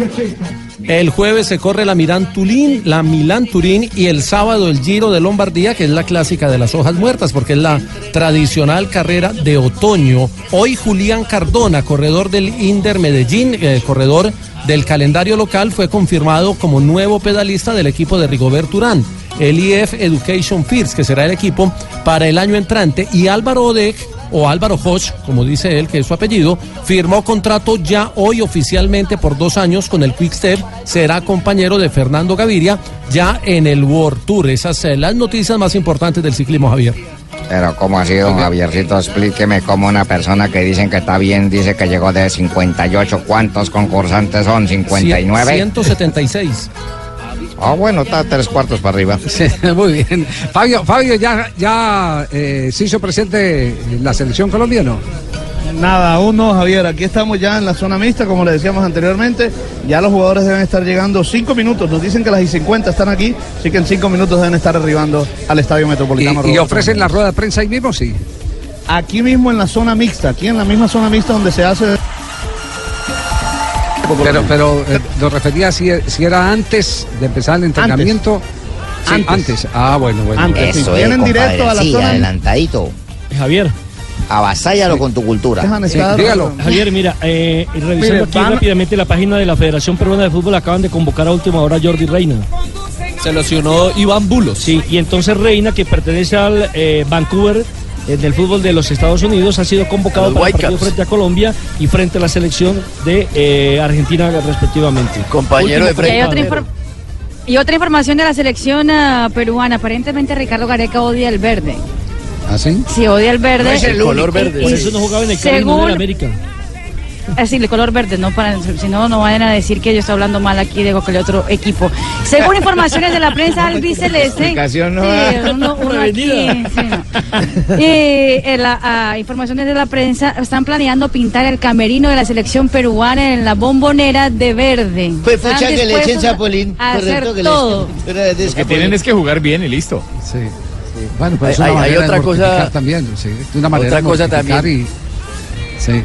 El jueves se corre la Milán Turín, la Milán Turín y el sábado el Giro de Lombardía, que es la clásica de las hojas muertas, porque es la tradicional carrera de otoño. Hoy Julián Cardona, corredor del Inder Medellín, eh, corredor del calendario local, fue confirmado como nuevo pedalista del equipo de Rigobert Urán, el IF Education First, que será el equipo para el año entrante, y Álvaro Odeg o Álvaro Hodge, como dice él, que es su apellido, firmó contrato ya hoy oficialmente por dos años con el Quick Step. Será compañero de Fernando Gaviria ya en el World Tour. Esas son las noticias más importantes del ciclismo, Javier. Pero ¿cómo así, don Javiercito? Explíqueme cómo una persona que dicen que está bien dice que llegó de 58. ¿Cuántos concursantes son? ¿59? 176. Ah, bueno, está tres cuartos para arriba. Sí, muy bien. Fabio, Fabio ¿ya, ya eh, se hizo presente la selección colombiana? Nada, aún no, Javier. Aquí estamos ya en la zona mixta, como le decíamos anteriormente. Ya los jugadores deben estar llegando cinco minutos. Nos dicen que las y 50 están aquí, así que en cinco minutos deben estar arribando al Estadio Metropolitano. ¿Y, y ofrecen la rueda de prensa ahí mismo? Sí. Aquí mismo en la zona mixta, aquí en la misma zona mixta donde se hace Pero, pero eh, nos refería si, si era antes de empezar el entrenamiento. Sí, Antes. antes. Ah, bueno, bueno. Antes, Eso es, Vienen directo a la sí, zona. adelantadito. Javier. Avasállalo con tu cultura. Estar- Javier, mira, eh, revisando Mire, aquí van- rápidamente la página de la Federación Peruana de Fútbol, acaban de convocar a última hora a Jordi Reina. Se lesionó Iván Bulos. Sí, y entonces Reina, que pertenece al eh, Vancouver del fútbol de los Estados Unidos, ha sido convocado Los para el partido frente a Colombia y frente a la selección de eh, Argentina respectivamente. Compañero Último de Y hay otra, compañero. infor- y otra información de la selección ah, peruana. Aparentemente Ricardo Gareca odia el verde. ¿Ah, sí? Sí, odia el verde. No es el Y- color y- verde. y- Por eso no jugaba en el según, el América. Es decir, el color verde, no para, si no, no vayan a decir que yo estoy hablando mal aquí de cualquier otro equipo. Según informaciones de la prensa albiceleste, Explicación no sí, da. uno, uno aquí, sí, no. Y eh, la, informaciones de la prensa están planeando pintar el camerino de la selección peruana en la bombonera de verde. Pues pucha que le echen Zapolín. Correcto, que le todo. Lo que tienen es que jugar bien y listo. Sí. Bueno, pues es Hay- una hay- hay manera otra cosa- también, sí, de una manera otra de cosa también. y- sí.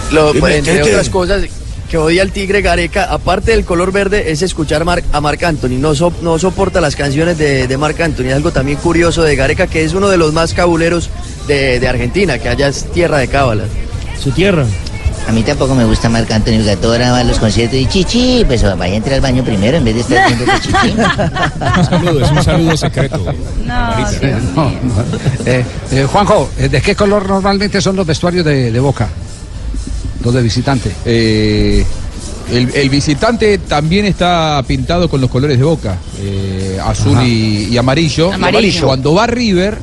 Que lo- Dime, entre Tete. otras cosas que odia el tigre Gareca, aparte del color verde, es escuchar Mar- a Marc Anthony. No, so- no soporta las canciones de, de Marc Anthony. Algo también curioso de Gareca, que es uno de los más cabuleros de, de Argentina, que allá es tierra de cábala. Su tierra. A mí tampoco me gusta Marc Antonio Gatora, va a los conciertos y chichi, pues vaya a entrar al baño primero en vez de estar que chichi. Un saludo, es un saludo secreto. No, Sí, no, no. Eh, eh, Juanjo, eh, ¿de qué color normalmente son los vestuarios de, de Boca? Los de visitante. Eh, el, el visitante también está pintado con los colores de boca, eh, azul y, y amarillo. Amarillo. Cuando va River,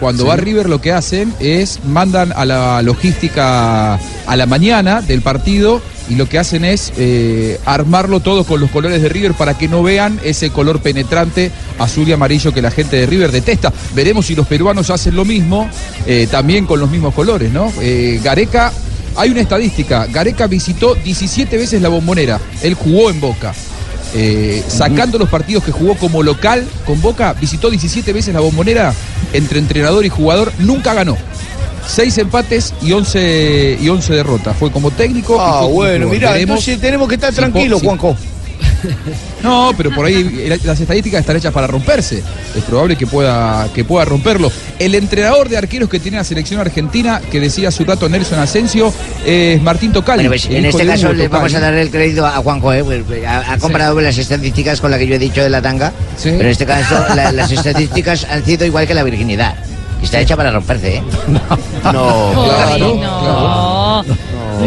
cuando Sí. va River lo que hacen es mandan a la logística a la mañana del partido y lo que hacen es eh, armarlo todo con los colores de River para que no vean ese color penetrante azul y amarillo que la gente de River detesta. Veremos si los peruanos hacen lo mismo, eh, también con los mismos colores, ¿no? Eh, Gareca, hay una estadística, Gareca visitó 17 veces la bombonera, él jugó en Boca. Eh, sacando los partidos que jugó como local con Boca, visitó 17 veces la bombonera entre entrenador y jugador, nunca ganó. Seis empates y 11, y 11 derrotas. Fue como técnico. y Ah, fue bueno, mira, entonces tenemos que estar si tranquilos, si- Juanjo. No, pero por ahí las estadísticas están hechas para romperse. Es probable que pueda, que pueda romperlo. El entrenador de arqueros que tiene la selección argentina, que decía un rato Nelson Asensio, es Martín Tocali. Bueno, pues en este caso le vamos a dar el crédito a Juanjo, ¿eh? Pues, ha, ha comparado las estadísticas con la que yo he dicho de la tanga, pero en este caso la- las estadísticas han sido igual que la virginidad, está hecha para romperse, ¿eh? No, Ay, no.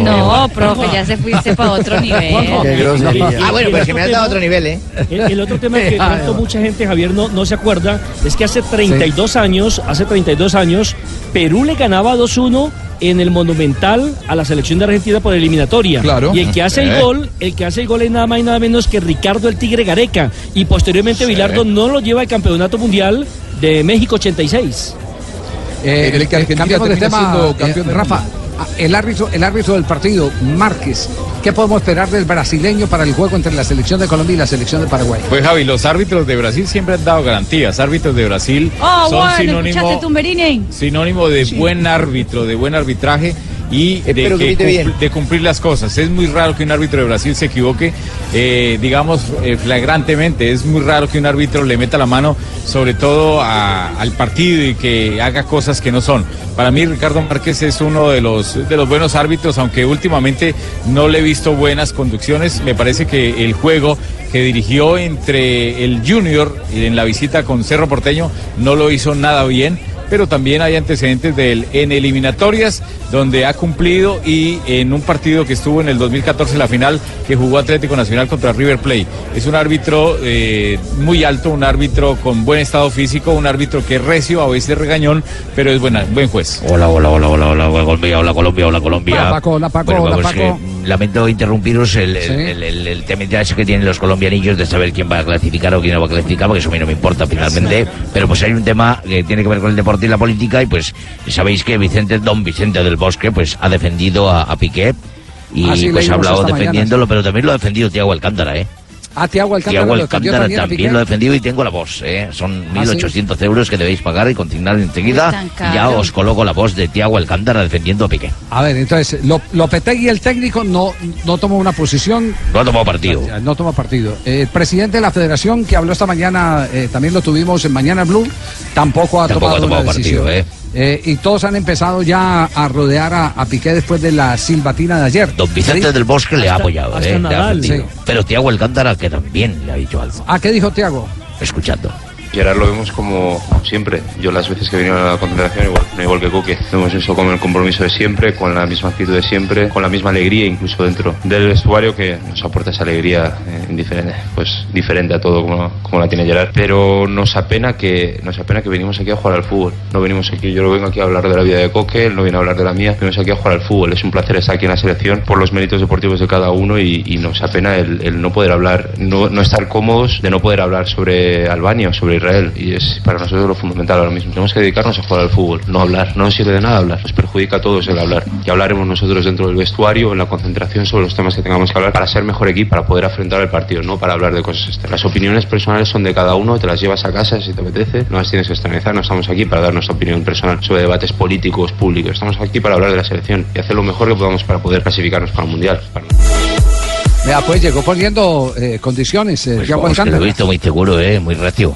No, profe, ya se fuiste para otro nivel. Qué grosería. Ah, bueno, pues que me has dado otro nivel, ¿eh? El, el otro tema que de pronto mucha gente, Javier, no, no se acuerda, es que hace 32 años, hace 32 años, Perú le ganaba 2-1 en el Monumental a la selección de Argentina por eliminatoria. Claro. Y el que hace el gol, el que hace el gol es nada más y nada menos que Ricardo el Tigre Gareca. Y posteriormente Bilardo no lo lleva al Campeonato Mundial de México 86. Eh, el que Argentina de termina tema, siendo eh, campeón del Rafa, mundo. ah, el árbitro, el árbitro del partido, Márquez, ¿qué podemos esperar del brasileño para el juego entre la selección de Colombia y la selección de Paraguay? Pues Javi, los árbitros de Brasil siempre han dado garantías. Árbitros de Brasil Oh, son bueno, sinónimo, sinónimo de buen árbitro, de buen arbitraje y de, Espero que bien. de cumplir las cosas. Es muy raro que un árbitro de Brasil se equivoque, eh, digamos, eh, flagrantemente. Es muy raro que un árbitro le meta la mano, sobre todo a- al partido y que haga cosas que no son. Para mí, Ricardo Márquez es uno de los, de los buenos árbitros, aunque últimamente no le he visto buenas conducciones. Me parece que el juego que dirigió entre el Junior en la visita con Cerro Porteño no lo hizo nada bien pero también hay antecedentes de él en eliminatorias donde ha cumplido y en un partido que estuvo en el 2014 la final que jugó Atlético Nacional contra River Plate. Es un árbitro eh, muy alto, un árbitro con buen estado físico, un árbitro que es recio, a veces regañón, pero es buena, buen juez. Hola, hola, hola, hola, hola, Colombia, hola, Colombia, hola, Colombia. Hola, Paco, hola, Paco, Bueno, hola, Paco. que, mm, lamento interrumpiros el, Sí. el, el- el tema que tienen los colombianillos de saber quién va a clasificar o quién no va a clasificar, porque eso a mí no me importa finalmente. Pero pues hay un tema que tiene que ver con el deporte y la política, y pues sabéis que Vicente, don Vicente del Bosque, pues ha defendido a, a Piqué. Y Ah, pues ha hablado mañana, defendiéndolo, pero también lo ha defendido Tiago Alcántara, ¿eh? Ah, Tiago Alcántara defendió Alcántara también también lo he defendido y tengo la voz. ¿eh? Son Ah, sí. 1.800 euros que debéis pagar y consignar enseguida. Y ya os coloco la voz de Tiago Alcántara defendiendo a Piqué. A ver, entonces, Lo- Lopetegui, el técnico, no, no tomó una posición. No ha tomado partido. No toma partido. Eh, El presidente de la federación, que habló esta mañana, eh, también lo tuvimos en Mañana Blue, tampoco ha Tampoco ha tomado, tomado una partido, decisión. ¿Eh? Y todos han empezado ya a rodear a, a Piqué después de la silbatina de ayer. Don Vicente del Bosque le ha apoyado, hasta ¿eh? Le ha. Sí. Pero Tiago Alcántara que también le ha dicho algo. Ah, ¿qué dijo Tiago? Escuchando. Y lo vemos como siempre. Yo las veces que he venido a la concentración, igual, igual que Coque, lo hemos visto con el compromiso de siempre, con la misma actitud de siempre, con la misma alegría, incluso dentro del vestuario, que nos aporta esa alegría eh, indiferente, pues diferente a todo como, como la tiene Gerard. Pero nos apena que nos apena que venimos aquí a jugar al fútbol. No venimos aquí, yo no vengo aquí a hablar de la vida de Coque, él no viene a hablar de la mía, venimos aquí a jugar al fútbol. Es un placer estar aquí en la selección por los méritos deportivos de cada uno y, y nos apena el, el no poder hablar, no, no estar cómodos de no poder hablar sobre Albania sobre Israel. Y es para nosotros lo fundamental ahora mismo. Tenemos que dedicarnos a jugar al fútbol, no hablar. No nos sirve de nada hablar, nos perjudica a todos el hablar. Y hablaremos nosotros dentro del vestuario, en la concentración sobre los temas que tengamos que hablar para ser mejor equipo, para poder afrontar el partido, no para hablar de cosas externas. Las opiniones personales son de cada uno, te las llevas a casa si te apetece, no las tienes que externalizar. No estamos aquí para dar nuestra opinión personal sobre debates políticos, públicos. Estamos aquí para hablar de la selección y hacer lo mejor que podamos para poder clasificarnos para el Mundial. Para- Vea, pues llegó poniendo eh, condiciones. Eh, Thiago Vamos, que lo he visto muy seguro, ¿eh? Muy recio.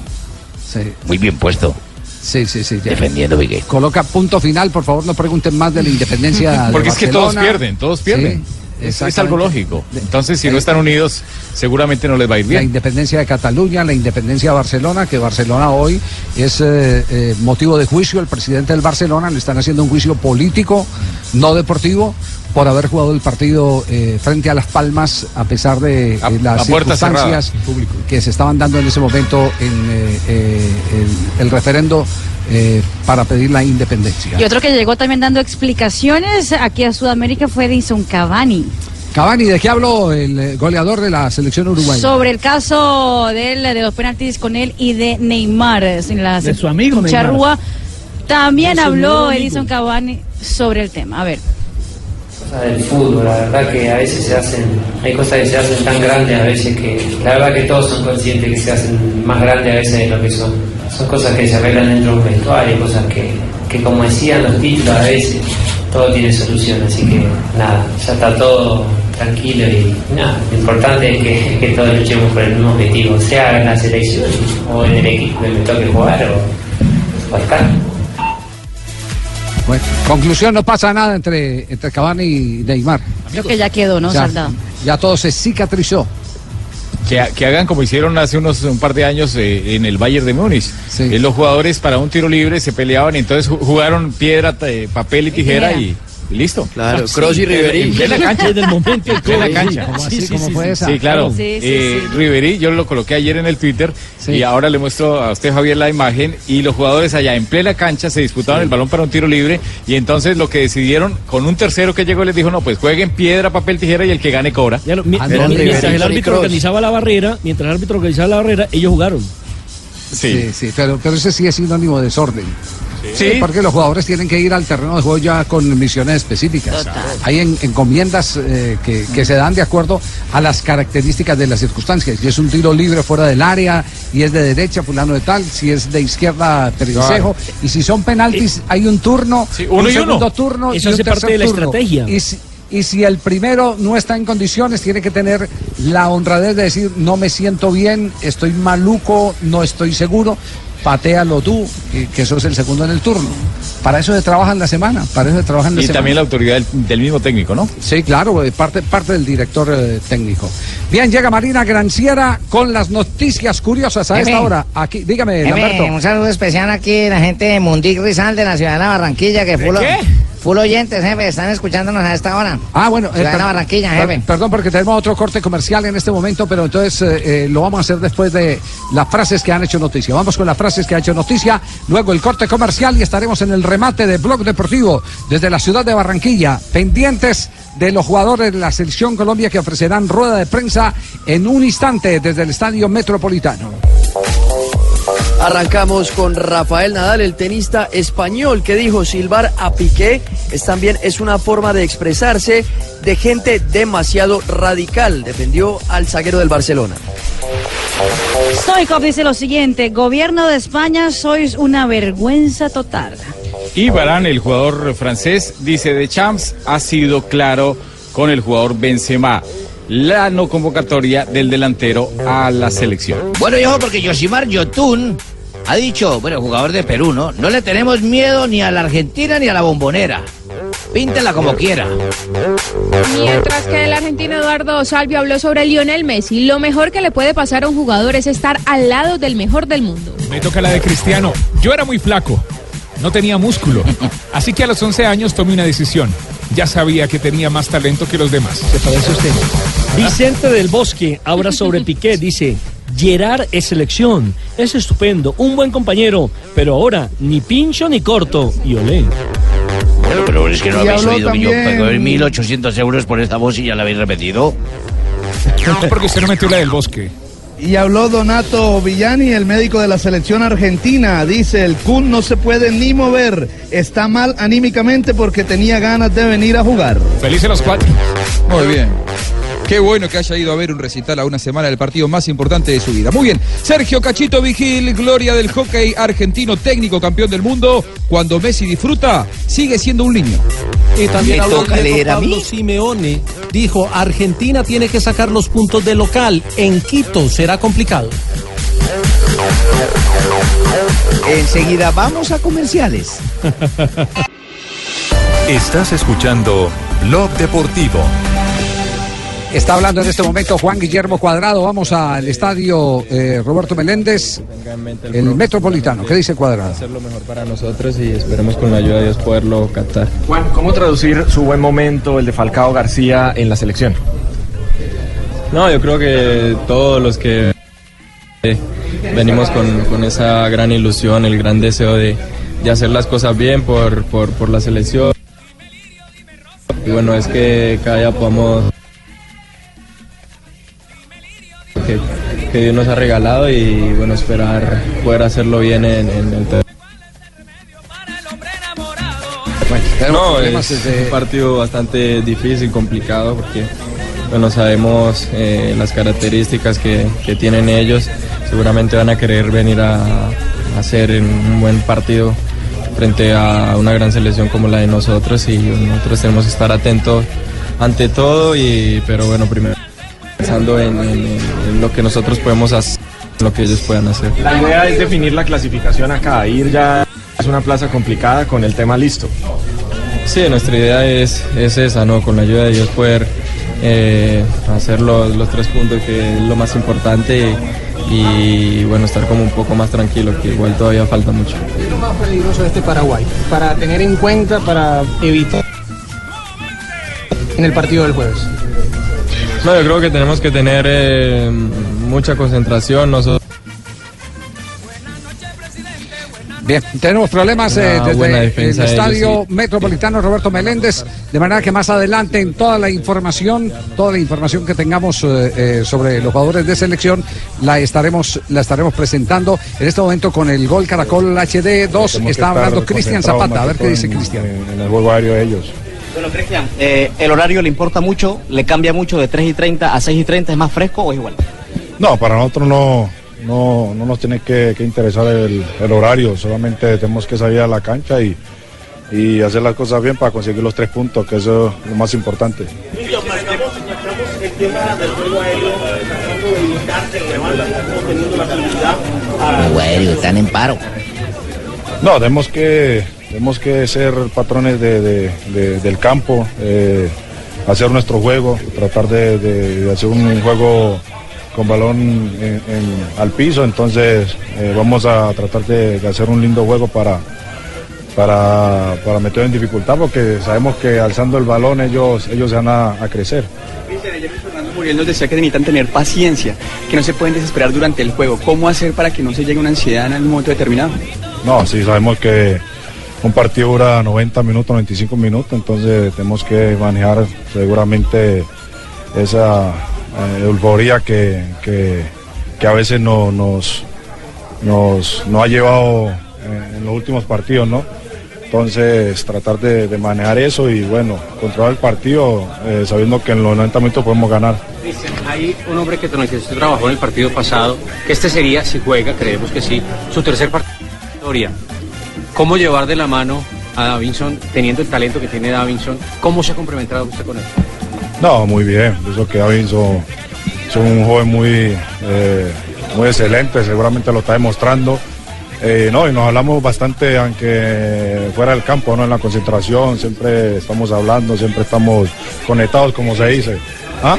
Sí. Muy bien puesto. Sí, sí, sí. ya. Defendiendo a Piqué. Coloca punto final, por favor, no pregunten más de la independencia. de Porque es que todos pierden, todos pierden. Sí, es, es algo lógico. Entonces, si no están unidos, seguramente no les va a ir La bien. independencia de Cataluña, la independencia de Barcelona, que Barcelona hoy es eh, eh, motivo de juicio. El presidente del Barcelona le están haciendo un juicio político, no deportivo, por haber jugado el partido eh, frente a Las Palmas, a pesar de eh, A- las cerrada, circunstancias que se estaban dando en ese momento en eh, eh, el, el referendo eh, para pedir la independencia. Y otro que llegó también dando explicaciones aquí a Sudamérica fue Edison Cavani. Cavani, ¿de qué habló el eh, goleador de la selección uruguaya? Sobre el caso de él, de los penaltis con él y de Neymar. En la De su amigo Neymar. Charrúa. También De habló. Edison Cavani sobre el tema. A ver. cosas del fútbol, la verdad que a veces se hacen, hay cosas que se hacen tan grandes a veces que la verdad que todos son conscientes que se hacen más grandes a veces de lo que son. Son cosas que se arreglan dentro de un vestuario, cosas que, que como decían los títulos a veces, todo tiene solución, así que nada, ya está todo tranquilo y nada, lo importante es que, que todos luchemos por el mismo objetivo, sea en la selección o en el equipo que me toque jugar o, o acá. Bueno, conclusión, no pasa nada entre, entre Cavani y Neymar. Creo que ya quedó, ¿no, Ya, Saldado? ya todo se cicatrizó. Que, que hagan como hicieron hace unos un par de años eh, en el Bayern de Múnich. Eh, los jugadores para un tiro libre se peleaban y entonces ju- jugaron piedra, eh, papel y tijera y, y listo. Claro, Kroos y en- Ribery. En plena cancha. Desde el momento en En plena cancha. ¿Cómo así? ¿Cómo fue esa? Sí, claro. Sí, sí, Eh, Ribery, yo lo coloqué ayer en el Twitter y ahora le muestro a usted, Javier, la imagen. Y los jugadores allá en plena cancha se disputaban el balón para un tiro libre. Y entonces lo que decidieron con un tercero que llegó les dijo: No, pues jueguen piedra, papel, tijera y el que gane cobra. Ya lo- mi- mientras el árbitro organizaba la barrera, mientras el árbitro organizaba la barrera, ellos jugaron. Sí, sí, pero, pero ese sí es sinónimo de desorden. Sí. porque los jugadores tienen que ir al terreno de juego ya con misiones específicas. Hay en- encomiendas eh, que, que se dan de acuerdo a las características de las circunstancias. Si es un tiro libre fuera del área y es de derecha, fulano de tal. Si es de izquierda, Pericejo. Claro. Y si son penaltis, hay un turno, uno un y uno. segundo turno Eso y un hace parte de la turno. estrategia. Y si, y si el primero no está en condiciones, tiene que tener la honradez de decir, no me siento bien, estoy maluco, no estoy seguro, patealo tú, que, que eso es el segundo en el turno. Para eso se trabaja en la semana, para eso se trabaja en la Y semana. también la autoridad del, del mismo técnico, ¿no? Sí, claro, parte, parte del director eh, técnico. Bien, llega Marina Granciera con las noticias curiosas a esta hora. Aquí, dígame, Jefe, Lamberto. un saludo especial aquí a la gente de Mundic Rizal de la ciudad de la Barranquilla, que full, qué? Full oyentes, jefe, están escuchándonos a esta hora. Ah, bueno, per- la Barranquilla, per- jefe. Perdón, porque tenemos otro corte comercial en este momento, pero entonces eh, eh, lo vamos a hacer después de las frases que han hecho noticia. Vamos con las frases que ha hecho noticia, luego el corte comercial y estaremos en el remate de Blog Deportivo desde la ciudad de Barranquilla, pendientes de los jugadores de la selección Colombia que ofrecerán rueda de prensa en un instante desde el Estadio Metropolitano. Arrancamos con Rafael Nadal, el tenista español, que dijo silbar a Piqué es también es una forma de expresarse de gente demasiado radical. Defendió al zaguero del Barcelona. Stoikov dice lo siguiente, gobierno de España, sois una vergüenza total. Y Varane, el jugador francés, dice de Champs ha sido claro con el jugador Benzema. La no convocatoria del delantero a la selección. Bueno, y ojo, porque Yoshimar Yotun ha dicho, bueno, jugador de Perú, ¿no? No le tenemos miedo ni a la Argentina ni a la bombonera. Píntela como quiera. Mientras que el argentino Eduardo Salvio habló sobre Lionel Messi, lo mejor que le puede pasar a un jugador es estar al lado del mejor del mundo. Me toca la de Cristiano. Yo era muy flaco, no tenía músculo. Así que a los 11 años tomé una decisión. Ya sabía que tenía más talento que los demás. Se parece usted. Vicente del Bosque habla sobre Piqué, dice, Gerard es selección, es estupendo, un buen compañero, pero ahora ni pincho ni corto, y olé. Bueno, pero es que no Y habéis habló oído, yo también- pagué 1.800 euros por esta voz y ya la habéis repetido. No, porque usted no metió la del bosque. Y habló Donato Villani, el médico de la selección argentina. Dice, el Kun no se puede ni mover. Está mal anímicamente porque tenía ganas de venir a jugar. Felices los cuatro. Muy bien. Qué bueno que haya ido a ver un recital a una semana del partido más importante de su vida. Muy bien. Sergio Cachito Vigil, gloria del hockey argentino, técnico campeón del mundo. Cuando Messi disfruta, sigue siendo un niño. Y también habló Pablo Simeone. Dijo, Argentina tiene que sacar los puntos de local. En Quito será complicado. Enseguida vamos a comerciales. Estás escuchando Blog Deportivo. Está hablando en este momento Juan Guillermo Cuadrado. Vamos al estadio eh, Roberto Meléndez, el Metropolitano. ¿Qué dice Cuadrado? hacer lo mejor para nosotros y esperemos con la ayuda de Dios poderlo captar. Juan, ¿cómo traducir su buen momento, el de Falcao García, en la selección? No, yo creo que todos los que eh, venimos con, con esa gran ilusión, el gran deseo de, de hacer las cosas bien por, por, por la selección. Y bueno, es que cada día podamos que, que Dios nos ha regalado y bueno, esperar poder hacerlo bien en, en el terreno. No, es desde- un partido bastante difícil, complicado, porque bueno, sabemos eh, las características que, que tienen ellos. Seguramente van a querer venir a, a hacer un buen partido frente a una gran selección como la de nosotros y nosotros tenemos que estar atentos ante todo, y, pero bueno, primero pensando en, en- en lo que nosotros podemos hacer, lo que ellos puedan hacer. La idea es definir la clasificación acá, ir ya es una plaza complicada con el tema listo. Sí, nuestra idea es, es esa, ¿no? Con la ayuda de Dios poder eh, hacer los, los tres puntos, que es lo más importante, y, y, bueno, estar como un poco más tranquilo, que igual todavía falta mucho. lo más peligroso de este Paraguay? Para tener en cuenta, para evitar en el partido del jueves. No, yo creo que tenemos que tener eh, mucha concentración nosotros. Bien, tenemos problemas eh, desde el ellos, estadio Metropolitano Roberto Meléndez, de manera que más adelante en toda la información, toda la información que tengamos eh, eh, sobre los jugadores de selección, la estaremos, la estaremos presentando. En este momento con el gol Caracol HD 2 Tenemos que está estar hablando Cristian Zapata. A ver qué dice Cristian. En, en el juego aéreo de ellos. Bueno, Cristian, eh, ¿el horario le importa mucho? ¿Le cambia mucho de 3 y 30 a 6 y 30? ¿Es más fresco o es igual? No, para nosotros no, no, no nos tiene que, que interesar el, el horario, solamente tenemos que salir a la cancha y, y hacer las cosas bien para conseguir los tres puntos, que eso es lo más importante. Bueno, están en paro. No, tenemos que, tenemos que ser patrones de- de- de- del campo, eh, hacer nuestro juego, tratar de, hacer un juego con balón en- en- al piso, entonces eh, vamos a tratar de, hacer un lindo juego para, para, para meter en dificultad porque sabemos que alzando el balón ellos, ellos se van a, a crecer. Fernando Muriel nos decía que necesitan tener paciencia, que no se pueden desesperar durante el juego. ¿Cómo hacer para que no se llegue una ansiedad en algún momento determinado? No, sí, sabemos que un partido dura 90 minutos, 95 minutos, entonces tenemos que manejar seguramente esa eh, euforia que, que- que a veces no- nos, nos, nos ha llevado eh, en los últimos partidos, ¿no? Entonces, tratar de, manejar eso y bueno, controlar el partido eh, sabiendo que en los 90 minutos podemos ganar. Hay un hombre que trabajó en el partido pasado, que este sería, si juega, creemos que sí, su tercer partido historia. ¿Cómo llevar de la mano a Davinson, teniendo el talento que tiene Davinson? ¿Cómo se ha complementado usted con él? No, muy bien. Eso que Davinson es un joven muy, eh, muy excelente, seguramente lo está demostrando. Eh, no, y nos hablamos bastante, aunque fuera del campo, ¿no? En la concentración, siempre estamos hablando, siempre estamos conectados, como se dice. ¿Ah?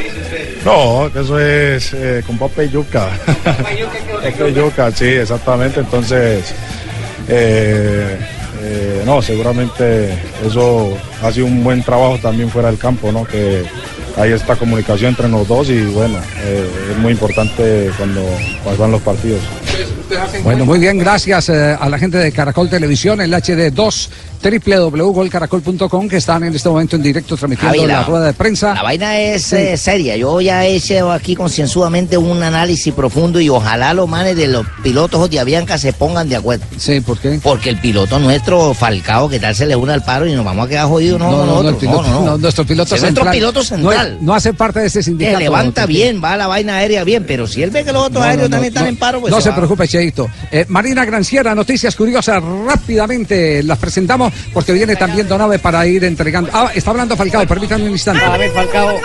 No, que eso es eh, con papa y yuca. Papa y yuca, sí, exactamente. Entonces, eh, eh, no, seguramente eso ha sido un buen trabajo también fuera del campo, ¿no? Que hay esta comunicación entre los dos y bueno, eh, es muy importante cuando, cuando van los partidos. Bueno, muy bien, gracias a la gente de Caracol Televisión, el HD2, www.golcaracol.com, que están en este momento en directo transmitiendo Javi, la, la- rueda de prensa. La vaina es Sí. eh, seria. Yo ya he hecho aquí concienzudamente un análisis profundo y ojalá los manes de los pilotos de Avianca se pongan de acuerdo. Sí, ¿por qué? Porque el piloto nuestro, Falcao, que tal se le une al paro y nos vamos a quedar jodidos, no, No, no, no, piloto- nuestro piloto Es nuestro central piloto no central. No, hace parte de ese sindicato. que levanta bien, va a la vaina aérea bien, pero si él ve que los otros aéreos también están en paro, pues no se va. preocupe, Cheito. Eh, Marina Granciera, noticias curiosas, rápidamente las presentamos porque viene también Donave para ir entregando. Ah, está hablando Falcao, permítanme un instante. A ver, Falcao.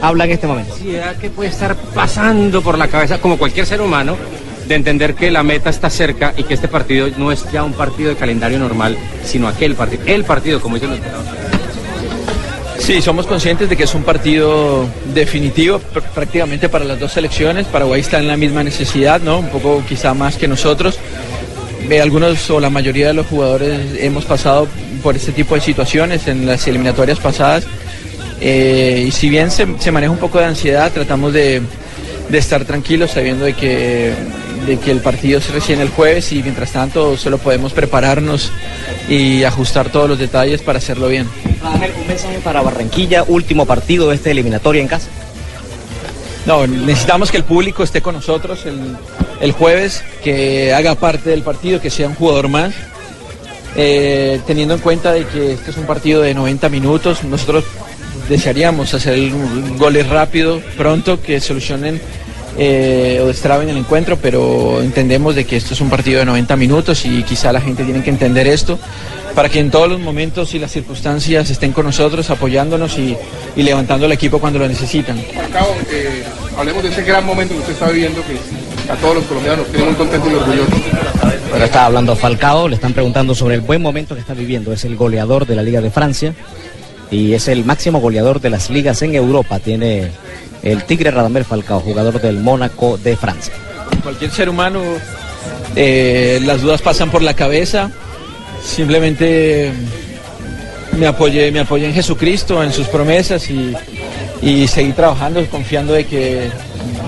Habla en este momento. que puede estar pasando por la cabeza, como cualquier ser humano, de entender que la meta está cerca y que este partido no es ya un partido de calendario normal, sino aquel partido, el partido, como dicen los Sí, somos conscientes de que es un partido definitivo pr- prácticamente para las dos selecciones. Paraguay está en la misma necesidad, ¿no? Un poco quizá más que nosotros. Eh, algunos o la mayoría de los jugadores hemos pasado por este tipo de situaciones en las eliminatorias pasadas. Eh, y si bien se, se maneja un poco de ansiedad, tratamos de, de estar tranquilos sabiendo de que, de que el partido es recién el jueves y mientras tanto solo podemos prepararnos y ajustar todos los detalles para hacerlo bien. Radamel, un mensaje para Barranquilla, último partido de esta eliminatoria en casa. No, necesitamos que el público esté con nosotros el, el jueves, que haga parte del partido, que sea un jugador más. Eh, teniendo en cuenta de que este es un partido de 90 minutos, nosotros desearíamos hacer goles rápido, pronto, que solucionen eh, o destraben el encuentro, pero entendemos de que esto es un partido de 90 minutos y quizá la gente tiene que entender esto para que en todos los momentos y las circunstancias estén con nosotros, apoyándonos y, y levantando el equipo cuando lo necesitan. Eh, hablemos de ese gran momento que usted está viviendo, a todos los colombianos tiene muy contentos y orgullosos. Bueno, está hablando Falcao, le están preguntando sobre el buen momento que está viviendo. Es el goleador de la Liga de Francia y es el máximo goleador de las ligas en Europa. Tiene el Tigre Radamel Falcao, jugador del Mónaco de Francia. Cualquier ser humano, eh, las dudas pasan por la cabeza. Simplemente me apoyé, me apoyé en Jesucristo, en sus promesas y, y seguí trabajando, confiando de que,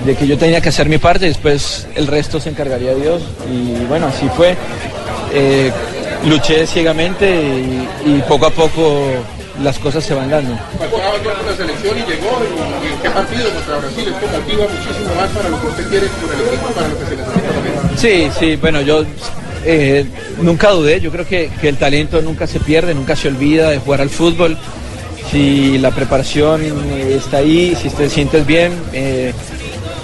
de que yo tenía que hacer mi parte. Después el resto se encargaría Dios. Y bueno, así fue. Eh, luché ciegamente y, y poco a poco las cosas se van dando. La selección y llegó, y qué partido contra Brasil, esto motiva muchísimo más para lo que usted quiere con el equipo, para lo que se necesita. Sí, sí, bueno, yo eh, nunca dudé, yo creo que, que el talento nunca se pierde, nunca se olvida de jugar al fútbol. Si la preparación está ahí, si te sientes bien, eh,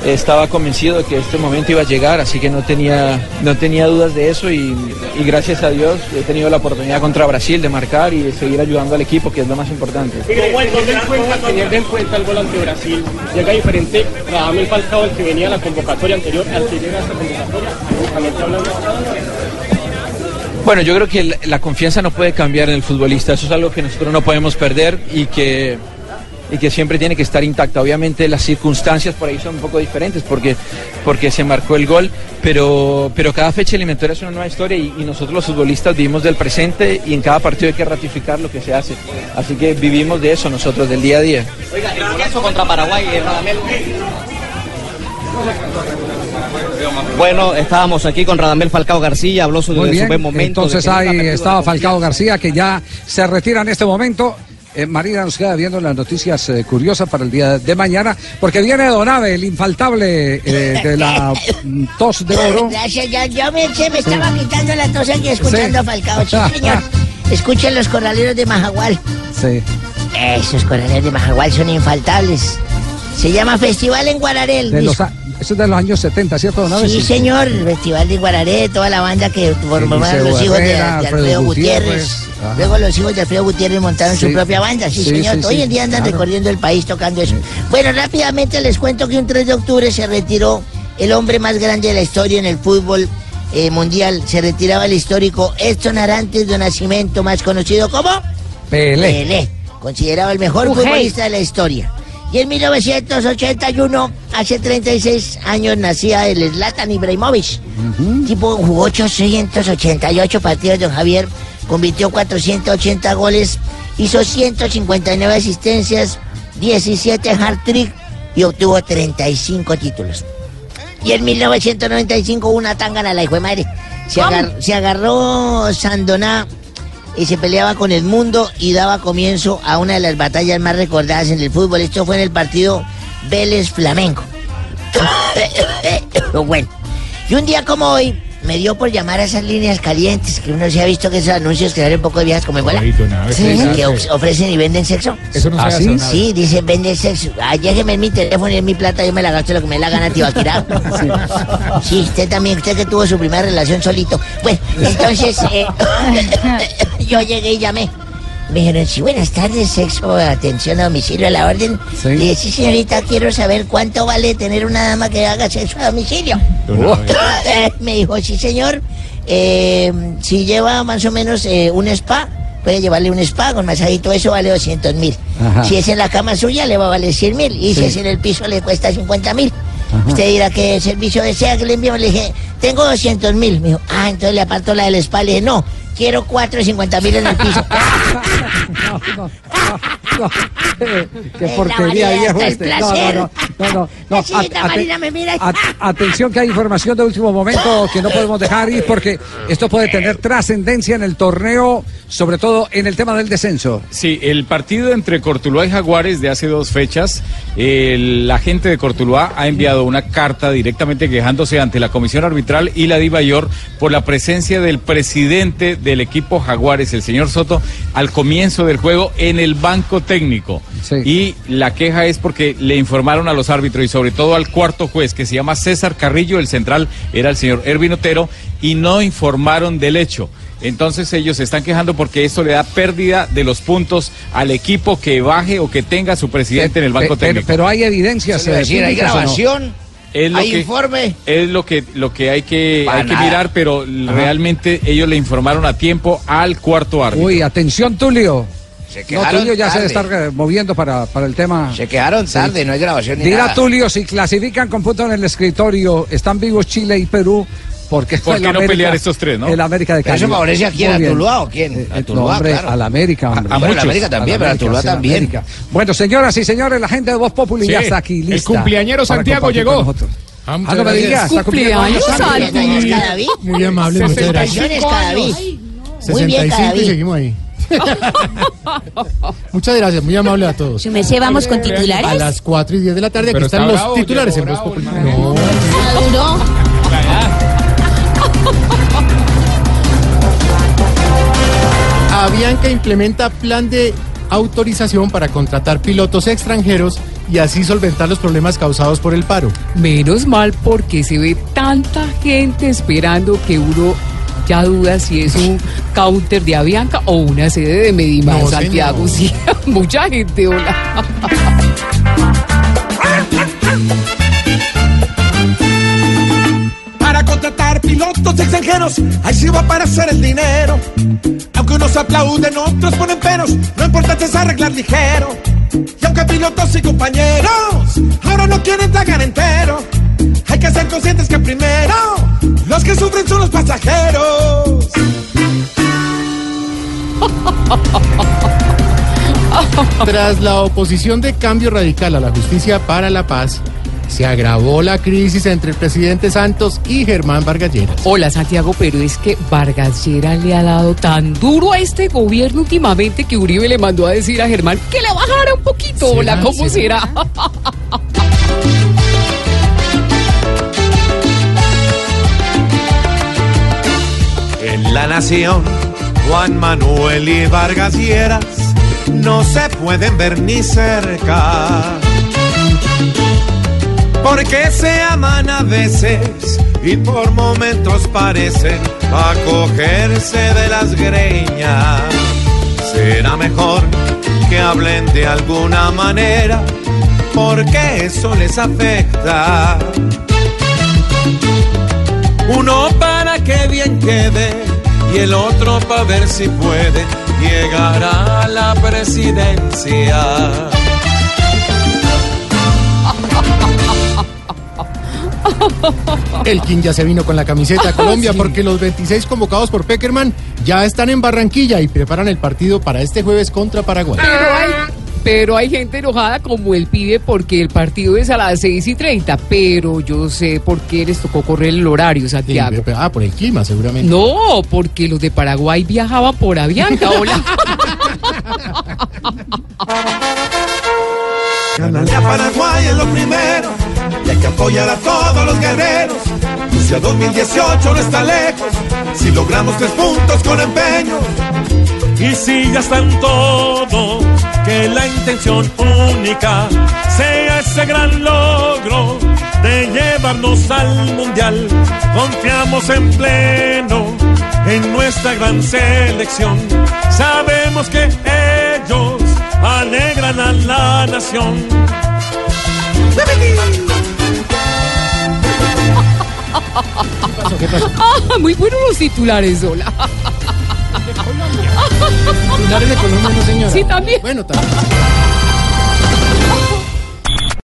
estaba convencido de que este momento iba a llegar, así que no tenía, no tenía dudas de eso y, y gracias a Dios he tenido la oportunidad contra Brasil de marcar y de seguir ayudando al equipo, que es lo más importante. Teniendo en cuenta, teniendo en cuenta el gol ante Brasil, llega diferente Radamel Falcao, el que venía a la convocatoria anterior, al que llega a esta convocatoria, hablando. Bueno, yo creo que la confianza no puede cambiar en el futbolista, eso es algo que nosotros no podemos perder y que, y que siempre tiene que estar intacta. Obviamente las circunstancias por ahí son un poco diferentes porque, porque se marcó el gol, pero, pero cada fecha eliminatoria es una nueva historia y, y nosotros los futbolistas vivimos del presente y en cada partido hay que ratificar lo que se hace. Así que vivimos de eso nosotros, del día a día. Oiga, el golazo contra Paraguay, eh, Radamel. Bueno, estábamos aquí con Radamel Falcao García, habló sobre su buen momento. entonces ahí estaba Falcao García que ya se retira en este momento. Eh, Marina nos queda viendo las noticias eh, curiosas para el día de mañana, porque viene Donave, el infaltable eh, de la mm, tos de oro. Gracias, ya, ya me, se me estaba quitando la tos aquí escuchando a Falcao, sí, señor. Escuchen los corraleros de Majagual. Sí. Esos corraleros de Majagual son infaltables. Se llama Festival en Guararel. De los, eso es de los años 70, ¿cierto, don Aves? Sí, señor, el Festival de Guararé, toda la banda que formaron Eliseo los hijos de, Alfredo, Gutiérrez. Gutiérrez. Ajá. Luego los hijos de Alfredo Gutiérrez montaron su propia banda, sí, Sí, señor. sí, Hoy sí, en día andan claro. recorriendo el país tocando eso. Bueno, rápidamente les cuento que un 3 de octubre se retiró el hombre más grande de la historia en el fútbol eh, mundial. Se retiraba el histórico Edson Arantes de Nacimiento, más conocido como Pelé. Pelé, considerado el mejor futbolista de la historia. Y en 1981, hace 36 años, nacía el Zlatan Ibrahimovic. Tipo jugó 888 partidos, don Javier, convirtió 480 goles, hizo 159 asistencias, 17 hat-trick y obtuvo 35 títulos. Y en 1995 una tangana la hijo de madre. Se, agar- se agarró Sandoná y se peleaba con el mundo y daba comienzo a una de las batallas más recordadas en el fútbol. Esto fue en el partido Vélez Flamenco. bueno, y un día como hoy me dio por llamar a esas líneas calientes que uno se ha visto que esos anuncios que dan un poco de viejas como igual. Sí, ¿qué que ofrecen y venden sexo. Eso no se ¿Ah, hace, sí? Sí, dicen venden sexo. Déjeme en mi teléfono y en mi plata, yo me la gasto lo que me la gana, Tibaquirá. Sí, usted también, usted que tuvo su primera relación solito. Bueno, entonces eh, yo llegué y llamé. Me dijeron, sí, buenas tardes, sexo, atención a domicilio a la orden. Le dije, sí, señorita, quiero saber cuánto vale tener una dama que haga sexo a domicilio. Me dijo, sí, señor. Eh, si lleva más o menos eh, un spa, puede llevarle un spa con masajito, eso vale 200 mil. Si es en la cama suya, le va a valer 100 mil. Y si Sí. es en el piso, le cuesta 50 mil. Usted dirá qué servicio desea que le envíe. Le dije, tengo 200 mil. Me dijo, ah, entonces le aparto la del spa. Le dije, no, quiero 4 de 50 mil en el piso. porquería, variedad, viejo hasta el este. No, no, no, no, no, no. At- at- Marina me mira. at- atención que hay información de último momento que no podemos dejar ir porque esto puede tener trascendencia en el torneo, sobre todo en el tema del descenso. Sí, el partido entre Cortuluá y Jaguares de hace dos fechas, el- la gente de Cortuluá ha enviado una carta directamente quejándose ante la comisión arbitral y la Divayor por la presencia del presidente del equipo Jaguares, el señor Soto, al comienzo del juego en el banco técnico. Y la queja es porque le informaron a los árbitros y sobre todo al cuarto juez que se llama César Carrillo, el central era el señor Ervin Otero, y no informaron del hecho. Entonces ellos se están quejando porque esto le da pérdida de los puntos al equipo que baje o que tenga a su presidente en el banco pero, técnico. pero hay evidencias. Eso eh, decir, ¿hay no? grabación? Es lo ¿Hay que- informe? Es lo que, lo que hay que, hay que mirar, pero realmente ellos le informaron a tiempo al cuarto árbitro. Uy, atención, Tulio. Se No, quejaron Tulio ya se debe tarde. estar eh, moviendo para, para el tema. Se quedaron tarde, no hay grabación ni Dirá nada. Tulio, si clasifican con punto en el escritorio, están vivos Chile y Perú. Porque ¿Por el qué no América- pelear estos tres, no? El América de ¿Pero Cali. eso favorece a quién? Muy ¿A bien. Tuluá o quién? Eh, A eh, Tuluá, no, hombre, claro. a la América, hombre. bueno, a la América también, pero a Tuluá sí, a también. América. Bueno, señoras y señores, la gente de Voz Populi Sí, ya está aquí el lista. cumpleañero para Santiago llegó. Ah, no me digas, Cumpleaños, Santi. Muy amable, muchas gracias. Felicitaciones, Cadavid. Muy bien, 65 y Cadavid. seguimos ahí. Muchas gracias, muy amable a todos. Su merced, vamos con titulares. A las 4 y 10 de la tarde, aquí Pero están está los bravo, titulares en Voz No. Maduro. Avianca implementa plan de autorización para contratar pilotos extranjeros y así solventar los problemas causados por el paro. Menos mal porque se ve tanta gente esperando que uno ya duda si es un counter de Avianca o una sede de Medimar, No, Santiago. Sí, mucha gente, hola. Para contratar pilotos extranjeros, ahí sí va a aparecer el dinero. Aunque unos aplauden, otros ponen peros, lo importante es arreglar ligero. Y aunque pilotos y compañeros ahora no quieren tragar entero, hay que ser conscientes que primero los que sufren son los pasajeros. Tras la oposición de cambio radical a la justicia para la paz, se agravó la crisis entre el presidente Santos y Germán Vargas Lleras. Hola Santiago, pero es que Vargas Lleras le ha dado tan duro a este gobierno últimamente que Uribe le mandó a decir a Germán que le bajara un poquito. Hola. ¿cómo ¿Será? será? la nación, Juan Manuel y Vargas Lleras no se pueden ver ni cerca. Porque se aman a veces y por momentos parecen acogerse de las greñas. Será mejor que hablen de alguna manera porque eso les afecta. Uno para que bien quede y el otro para ver si puede llegar a la presidencia. Elkin ya se vino con la camiseta de Colombia porque los 26 convocados por Peckerman ya están en Barranquilla y preparan el partido para este jueves contra Paraguay. Pero hay, pero hay gente enojada como el pibe porque el partido es a las 6 y 30. Pero yo sé por qué les tocó correr el horario, Santiago. Ah, por el clima, seguramente. No, porque los de Paraguay viajaban por Avianca. Hola. Ganarle a Paraguay es lo primero y hay que apoyar a todos los guerreros. Rusia 2018 no está lejos si logramos tres puntos con empeño. Y si ya están todos, que la intención única sea ese gran logro de llevarnos al mundial. Confiamos en pleno en nuestra gran selección. Sabemos que ellos alegran a la nación. Ah, muy buenos los titulares, hola. De Colombia, no señora. Sí, también. Bueno, también.